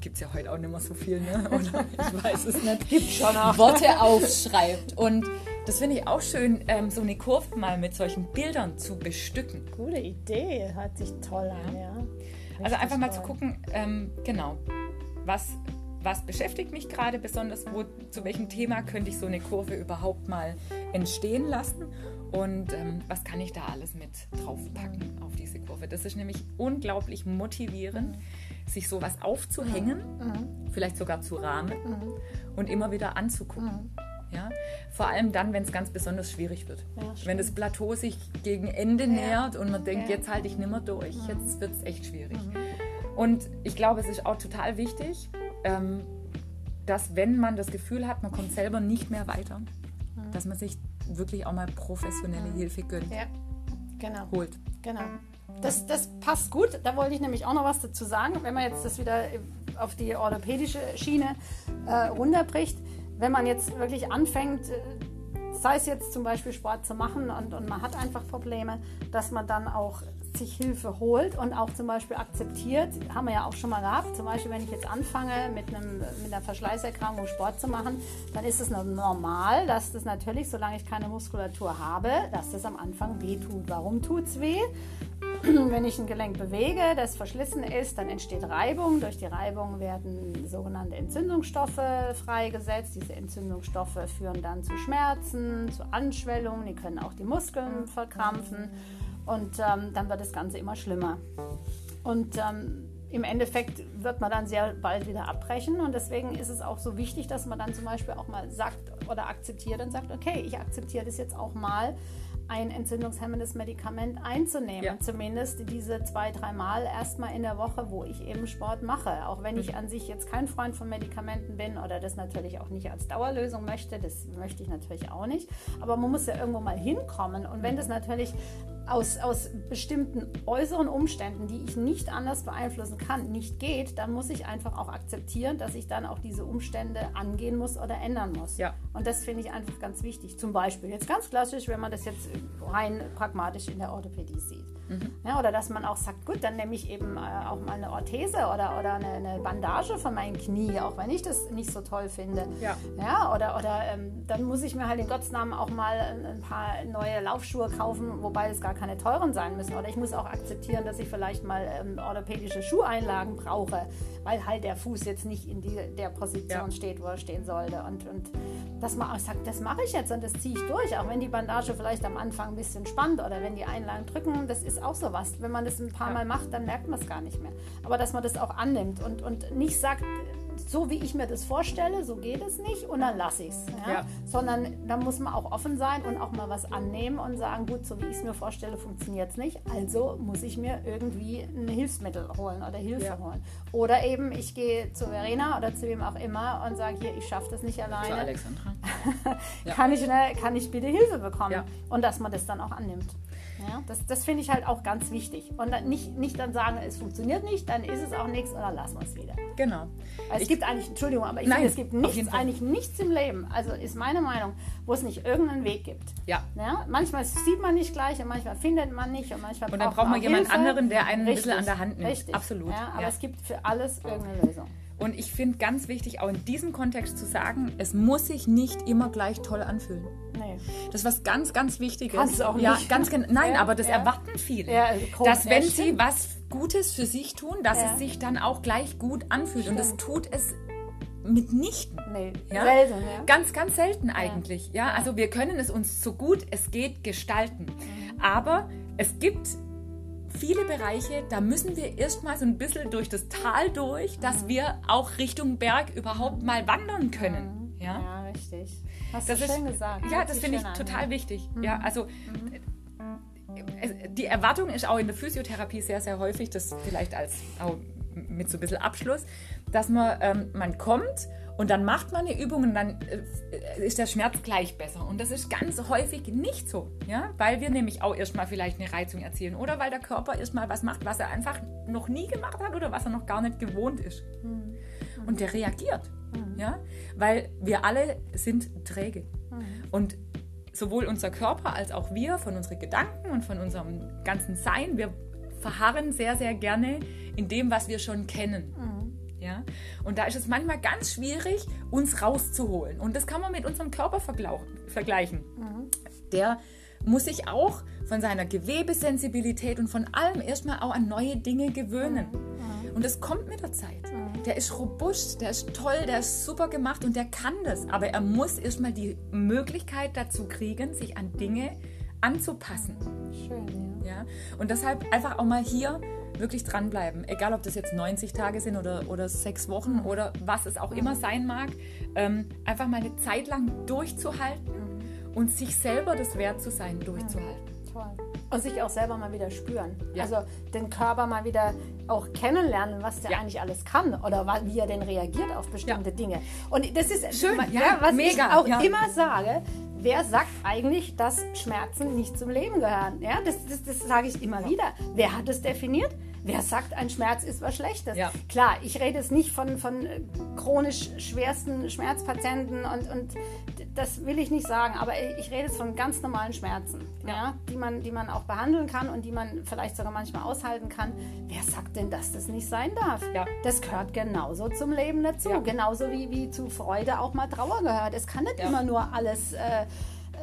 gibt es ja heute auch nicht mehr so viel, ne? oder ich weiß es nicht. Gibt schon auch. Worte aufschreibt. Und das finde ich auch schön, ähm, so eine Kurve mal mit solchen Bildern zu bestücken. Gute Idee, hört sich toll an, ja. Also Richtig einfach mal toll. zu gucken, ähm, genau, was, was beschäftigt mich gerade besonders, wo, zu welchem Thema könnte ich so eine Kurve überhaupt mal entstehen lassen und ähm, was kann ich da alles mit draufpacken auf diese Kurve. Das ist nämlich unglaublich motivierend, sich sowas aufzuhängen, vielleicht sogar zu rahmen und immer wieder anzugucken. Ja? Vor allem dann, wenn es ganz besonders schwierig wird. Ja, wenn das Plateau sich gegen Ende nähert und man denkt, Ja. jetzt halte ich nimmer durch, jetzt wird es echt schwierig. Und ich glaube, es ist auch total wichtig, ähm, dass wenn man das Gefühl hat, man kommt selber nicht mehr weiter, dass man sich wirklich auch mal professionelle Hilfe gönnt, Ja, genau. holt. Genau. Das, das passt gut. Da wollte ich nämlich auch noch was dazu sagen. Wenn man jetzt das wieder auf die orthopädische Schiene äh, runterbricht, wenn man jetzt wirklich anfängt, äh, sei es jetzt zum Beispiel Sport zu machen und, und man hat einfach Probleme, dass man dann auch sich Hilfe holt und auch zum Beispiel akzeptiert, haben wir ja auch schon mal gehabt, zum Beispiel wenn ich jetzt anfange mit, einem, mit einer Verschleißerkrankung Sport zu machen, dann ist es normal, dass das natürlich, solange ich keine Muskulatur habe, dass das am Anfang weh tut. Warum tut es weh? Wenn ich ein Gelenk bewege, das verschlissen ist, dann entsteht Reibung. Durch die Reibung werden sogenannte Entzündungsstoffe freigesetzt. Diese Entzündungsstoffe führen dann zu Schmerzen, zu Anschwellungen. Die können auch die Muskeln verkrampfen. Und ähm, dann wird das Ganze immer schlimmer. Und ähm, im Endeffekt wird man dann sehr bald wieder abbrechen. Und deswegen ist es auch so wichtig, dass man dann zum Beispiel auch mal sagt oder akzeptiert und sagt, okay, ich akzeptiere das jetzt auch mal, ein entzündungshemmendes Medikament einzunehmen. Ja. Zumindest diese zwei, dreimal erstmal in der Woche, wo ich eben Sport mache. Auch wenn ich an sich jetzt kein Freund von Medikamenten bin oder das natürlich auch nicht als Dauerlösung möchte, das möchte ich natürlich auch nicht. Aber man muss ja irgendwo mal hinkommen. Und wenn das natürlich aus, aus bestimmten äußeren Umständen, die ich nicht anders beeinflussen kann, nicht geht, dann muss ich einfach auch akzeptieren, dass ich dann auch diese Umstände angehen muss oder ändern muss. Ja. Und das finde ich einfach ganz wichtig. Zum Beispiel jetzt ganz klassisch, wenn man das jetzt rein pragmatisch in der Orthopädie sieht. Mhm. Ja, oder dass man auch sagt, gut, dann nehme ich eben äh, auch mal eine Orthese oder, oder eine, eine, Bandage von meinem Knie, auch wenn ich das nicht so toll finde. Ja. ja oder oder ähm, dann muss ich mir halt in Gottes Namen auch mal ein, paar neue Laufschuhe kaufen, wobei es gar keine teuren sein müssen. Oder ich muss auch akzeptieren, dass ich vielleicht mal ähm, orthopädische Schuheinlagen brauche, weil halt der Fuß jetzt nicht in die, der Position ja. steht, wo er stehen sollte. Und, und dass man auch sagt, das mache ich jetzt und das ziehe ich durch, auch wenn die Bandage vielleicht am Anfang ein bisschen spannt oder wenn die Einlagen drücken, das ist auch so was. Wenn man das ein paar Mal macht, dann merkt man es gar nicht mehr. Aber dass man das auch annimmt und, und nicht sagt, so wie ich mir das vorstelle, so geht es nicht und dann lasse ich es. Ja? ja? Sondern da muss man auch offen sein und auch mal was annehmen und sagen, gut, so wie ich es mir vorstelle, funktioniert es nicht. Also muss ich mir irgendwie ein Hilfsmittel holen oder Hilfe ja. holen. Oder eben, ich gehe zu Verena oder zu wem auch immer und sage, hier, ich schaffe das nicht alleine. Zu Alexandra. kann, ich eine, kann ich bitte Hilfe bekommen? Und dass man das dann auch annimmt. Ja, das das finde ich halt auch ganz wichtig. Und dann nicht, nicht dann sagen, es funktioniert nicht, dann ist es auch nichts oder lassen wir es wieder. Genau. Also es gibt eigentlich, Entschuldigung, aber ich nein, finde, es gibt nichts, eigentlich nichts im Leben, also ist meine Meinung, wo es nicht irgendeinen Weg gibt. Ja. ja. Manchmal sieht man nicht gleich und manchmal findet man nicht und manchmal Und dann braucht man jemand anderen, der einen Richtig. ein bisschen an der Hand nimmt. Richtig. Absolut. Ja, aber es gibt für alles irgendeine Lösung. Und ich finde ganz wichtig, auch in diesem Kontext zu sagen, es muss sich nicht immer gleich toll anfühlen. Nee. Das ist was ganz, ganz Wichtiges. Kannst auch ja, nicht. Ganz, nein, ja, aber das ja. erwarten viele. Ja, dass wenn sie was Gutes für sich tun, dass es sich dann auch gleich gut anfühlt. Stimmt. Und das tut es mitnichten. Nee, ja? selten, ja. Ganz, ganz selten eigentlich. Ja. ja. also wir können es uns so gut es geht gestalten. Mhm. Aber es gibt viele Bereiche, da müssen wir erstmal so ein bisschen durch das Tal durch, dass mhm. wir auch Richtung Berg überhaupt mal wandern können. Mhm. Ja? ja, richtig. Hast das du schön ist, gesagt. Ja, das finde ich an, total wichtig. Mhm. Ja, also mhm. die Erwartung ist auch in der Physiotherapie sehr, sehr häufig, das vielleicht als auch mit so ein bisschen Abschluss, dass man, ähm, man kommt und dann macht man eine Übung und dann äh, ist der Schmerz gleich besser. Und das ist ganz häufig nicht so, ja? weil wir nämlich auch erstmal vielleicht eine Reizung erzielen oder weil der Körper erstmal was macht, was er einfach noch nie gemacht hat oder was er noch gar nicht gewohnt ist. Mhm. Und der reagiert, mhm. ja? weil wir alle sind träge. Mhm. Und sowohl unser Körper als auch wir von unseren Gedanken und von unserem ganzen Sein, wir verharren sehr, sehr gerne in dem, was wir schon kennen. Mhm. Ja? Und da ist es manchmal ganz schwierig, uns rauszuholen. Und das kann man mit unserem Körper vergleichen. Mhm. Der muss sich auch von seiner Gewebesensibilität und von allem erstmal auch an neue Dinge gewöhnen. Mhm. Und das kommt mit der Zeit. Mhm. Der ist robust, der ist toll, der ist super gemacht und der kann das. Aber er muss erstmal die Möglichkeit dazu kriegen, sich an Dinge anzupassen. Schön, ja. ja? Und deshalb einfach auch mal hier wirklich dranbleiben. Egal, ob das jetzt 90 Tage sind oder, oder sechs Wochen oder was es auch immer sein mag. Ähm, einfach mal eine Zeit lang durchzuhalten und sich selber das wert zu sein, durchzuhalten. Toll. Und sich auch selber mal wieder spüren. Ja. Also den Körper mal wieder auch kennenlernen, was der ja. eigentlich alles kann oder wie er denn reagiert auf bestimmte ja. Dinge. Und das ist schön, ja, was ich auch immer sage wer sagt eigentlich, dass Schmerzen nicht zum Leben gehören? Ja, das, das, das sage ich immer wieder. Wer hat es definiert? Wer sagt, ein Schmerz ist was Schlechtes? Ja. Klar, ich rede jetzt nicht von, von äh, chronisch schwersten Schmerzpatienten und, und das will ich nicht sagen, aber ich rede jetzt von ganz normalen Schmerzen, ja. ja. die, man, die man auch behandeln kann und die man vielleicht sogar manchmal aushalten kann. Wer sagt denn, dass das nicht sein darf? Ja. Das gehört genauso zum Leben dazu. Genauso wie, wie zu Freude auch mal Trauer gehört. Es kann nicht immer nur alles äh,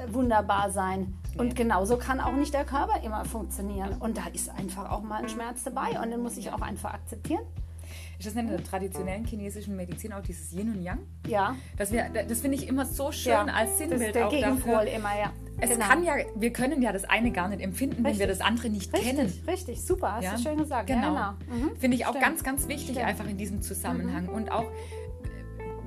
wunderbar sein. Und genauso kann auch nicht der Körper immer funktionieren. Und da ist einfach auch mal ein Schmerz dabei und den muss ich auch einfach akzeptieren. Ist das in der traditionellen chinesischen Medizin auch dieses Yin und Yang? Ja. Das, das finde ich immer so schön ja, als Sinnbild das ist der auch Gegenpol dafür. immer, ja. Es genau. kann ja, wir können ja das eine gar nicht empfinden, richtig. wenn wir das andere nicht richtig, kennen. Richtig, super, hast ja? du schön gesagt. Genau. Ja, genau. Mhm. Finde ich auch Stimmt. ganz, ganz wichtig Stimmt. einfach in diesem Zusammenhang. Mhm. Und auch,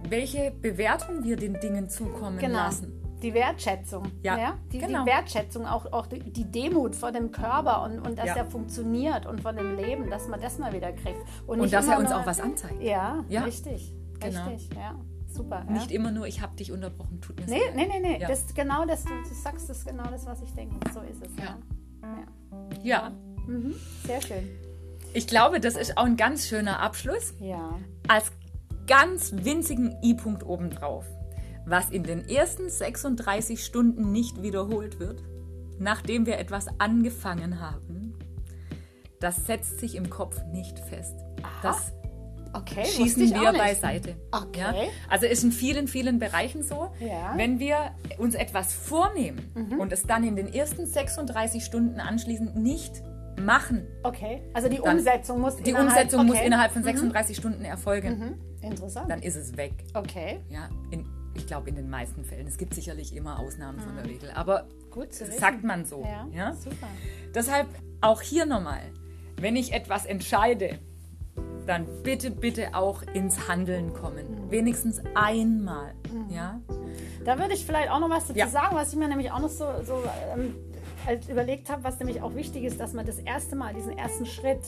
welche Bewertung wir den Dingen zukommen genau. lassen die Wertschätzung. Ja, ja? Die, genau. die, Wertschätzung, auch, auch die, die, Demut vor dem Körper und, und dass ja. er funktioniert und von dem Leben, dass man das mal wieder kriegt. Und, und dass er uns nur, auch was anzeigt. Ja, ja. richtig. Genau. Richtig, ja. Super. Nicht immer nur, ich habe dich unterbrochen, tut mir nee, leid. Nee, nee, nee, ja. das, genau das, du, du sagst das genau das, was ich denke. So ist es. Ja. Ja. Mhm. Sehr schön. Ich glaube, das ist auch ein ganz schöner Abschluss. Ja. Als ganz winzigen I-Punkt obendrauf was in den ersten 36 Stunden nicht wiederholt wird, nachdem wir etwas angefangen haben, das setzt sich im Kopf nicht fest. Das Okay, schießen wir beiseite. Okay. Ja? Also ist in vielen, vielen Bereichen so, Ja. Mhm. wenn wir uns etwas vornehmen und es dann in den ersten 36 Stunden anschließend nicht machen, Okay, also die Umsetzung muss die innerhalb, Umsetzung muss okay. innerhalb von 36 Stunden erfolgen, Mhm. Interessant. dann ist es weg. okay, Ja, in, ich glaube in den meisten Fällen. Es gibt sicherlich immer Ausnahmen von der Regel, aber Mhm. sagt man so. Ja, Ja? super. Deshalb auch hier nochmal, wenn ich etwas entscheide, dann bitte, bitte auch ins Handeln Mhm. kommen. Wenigstens einmal. Ja? Da würde ich vielleicht auch noch was dazu Ja. sagen, was ich mir nämlich auch noch so, so ähm, überlegt habe, was nämlich auch wichtig ist, dass man das erste Mal, diesen ersten Schritt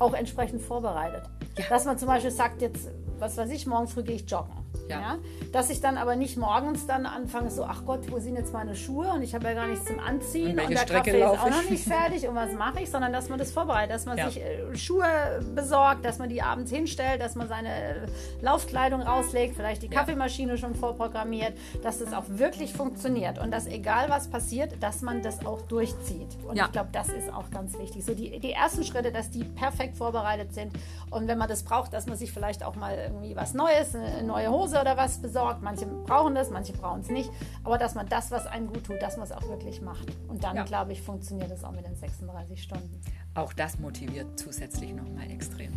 auch entsprechend vorbereitet. Ja. Dass man zum Beispiel sagt, jetzt, was weiß ich, morgen früh gehe ich joggen. Ja. Dass ich dann aber nicht morgens dann anfange, so, ach Gott, wo sind jetzt meine Schuhe und ich habe ja gar nichts zum Anziehen Und und, der Strecke Kaffee ist auch noch nicht fertig und was mache ich, sondern dass man das vorbereitet, dass man Ja. sich äh, Schuhe besorgt, dass man die abends hinstellt, dass man seine äh, Laufkleidung rauslegt, vielleicht die Ja. Kaffeemaschine schon vorprogrammiert, dass das auch wirklich funktioniert und dass egal was passiert, dass man das auch durchzieht. Und Ja. ich glaube, das ist auch ganz wichtig. So die, die ersten Schritte, dass die perfekt vorbereitet sind und wenn man das braucht, dass man sich vielleicht auch mal irgendwie was Neues, eine neue Hose oder was besorgt. Manche brauchen das, manche brauchen es nicht, aber dass man das, was einem gut tut, dass man es auch wirklich macht. Und dann, Ja. glaube ich, funktioniert es auch mit den 36 Stunden. Auch das motiviert zusätzlich nochmal extrem.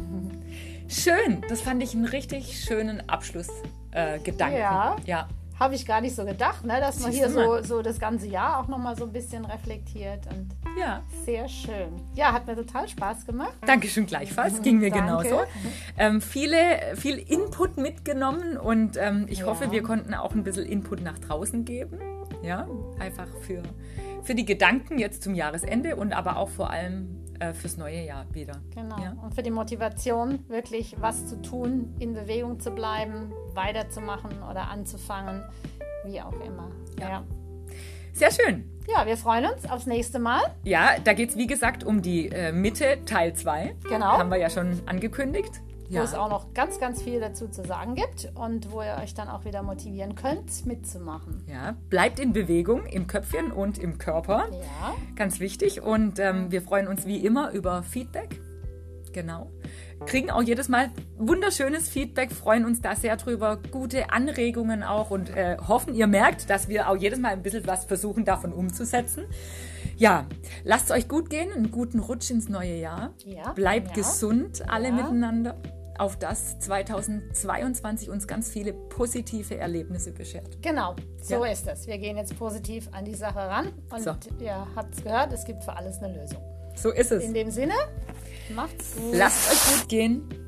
Schön, das fand ich einen richtig schönen Abschlussgedanken. Äh. Ja. ja. Habe ich gar nicht so gedacht, ne? dass man Siehst hier so, so das ganze Jahr auch nochmal so ein bisschen reflektiert und Ja. sehr schön. Ja, hat mir total Spaß gemacht. Dankeschön gleichfalls, ging mir Danke. genauso. Ähm, viele, viel Input mitgenommen und ähm, ich Ja. hoffe, wir konnten auch ein bisschen Input nach draußen geben. Ja, einfach für, für die Gedanken jetzt zum Jahresende und aber auch vor allem äh, fürs neue Jahr wieder. Genau. Ja. Und für die Motivation, wirklich was zu tun, in Bewegung zu bleiben, weiterzumachen oder anzufangen, wie auch immer. Ja. Ja. Sehr schön. ja, wir freuen uns aufs nächste Mal. Ja, da geht es wie gesagt um die äh, Mitte Teil 2. Genau. Haben wir ja schon angekündigt. Wo es auch noch ganz, ganz viel dazu zu sagen gibt und wo ihr euch dann auch wieder motivieren könnt, mitzumachen. Ja, bleibt in Bewegung im Köpfchen und im Körper. Ja, Ganz wichtig. Und ähm, wir freuen uns wie immer über Feedback. Genau. Kriegen auch jedes Mal wunderschönes Feedback, freuen uns da sehr drüber. Gute Anregungen auch und äh, hoffen, ihr merkt, dass wir auch jedes Mal ein bisschen was versuchen, davon umzusetzen. Ja, lasst es euch gut gehen, einen guten Rutsch ins neue Jahr. Ja, Bleibt ja. gesund, alle Ja. miteinander. Auf das 2022 uns ganz viele positive Erlebnisse beschert. genau. So Ja. ist es. Wir gehen jetzt positiv an die Sache ran und So. ihr habt es gehört, es gibt für alles eine Lösung. So ist es. In dem Sinne, macht's gut. Lasst es euch gut gehen.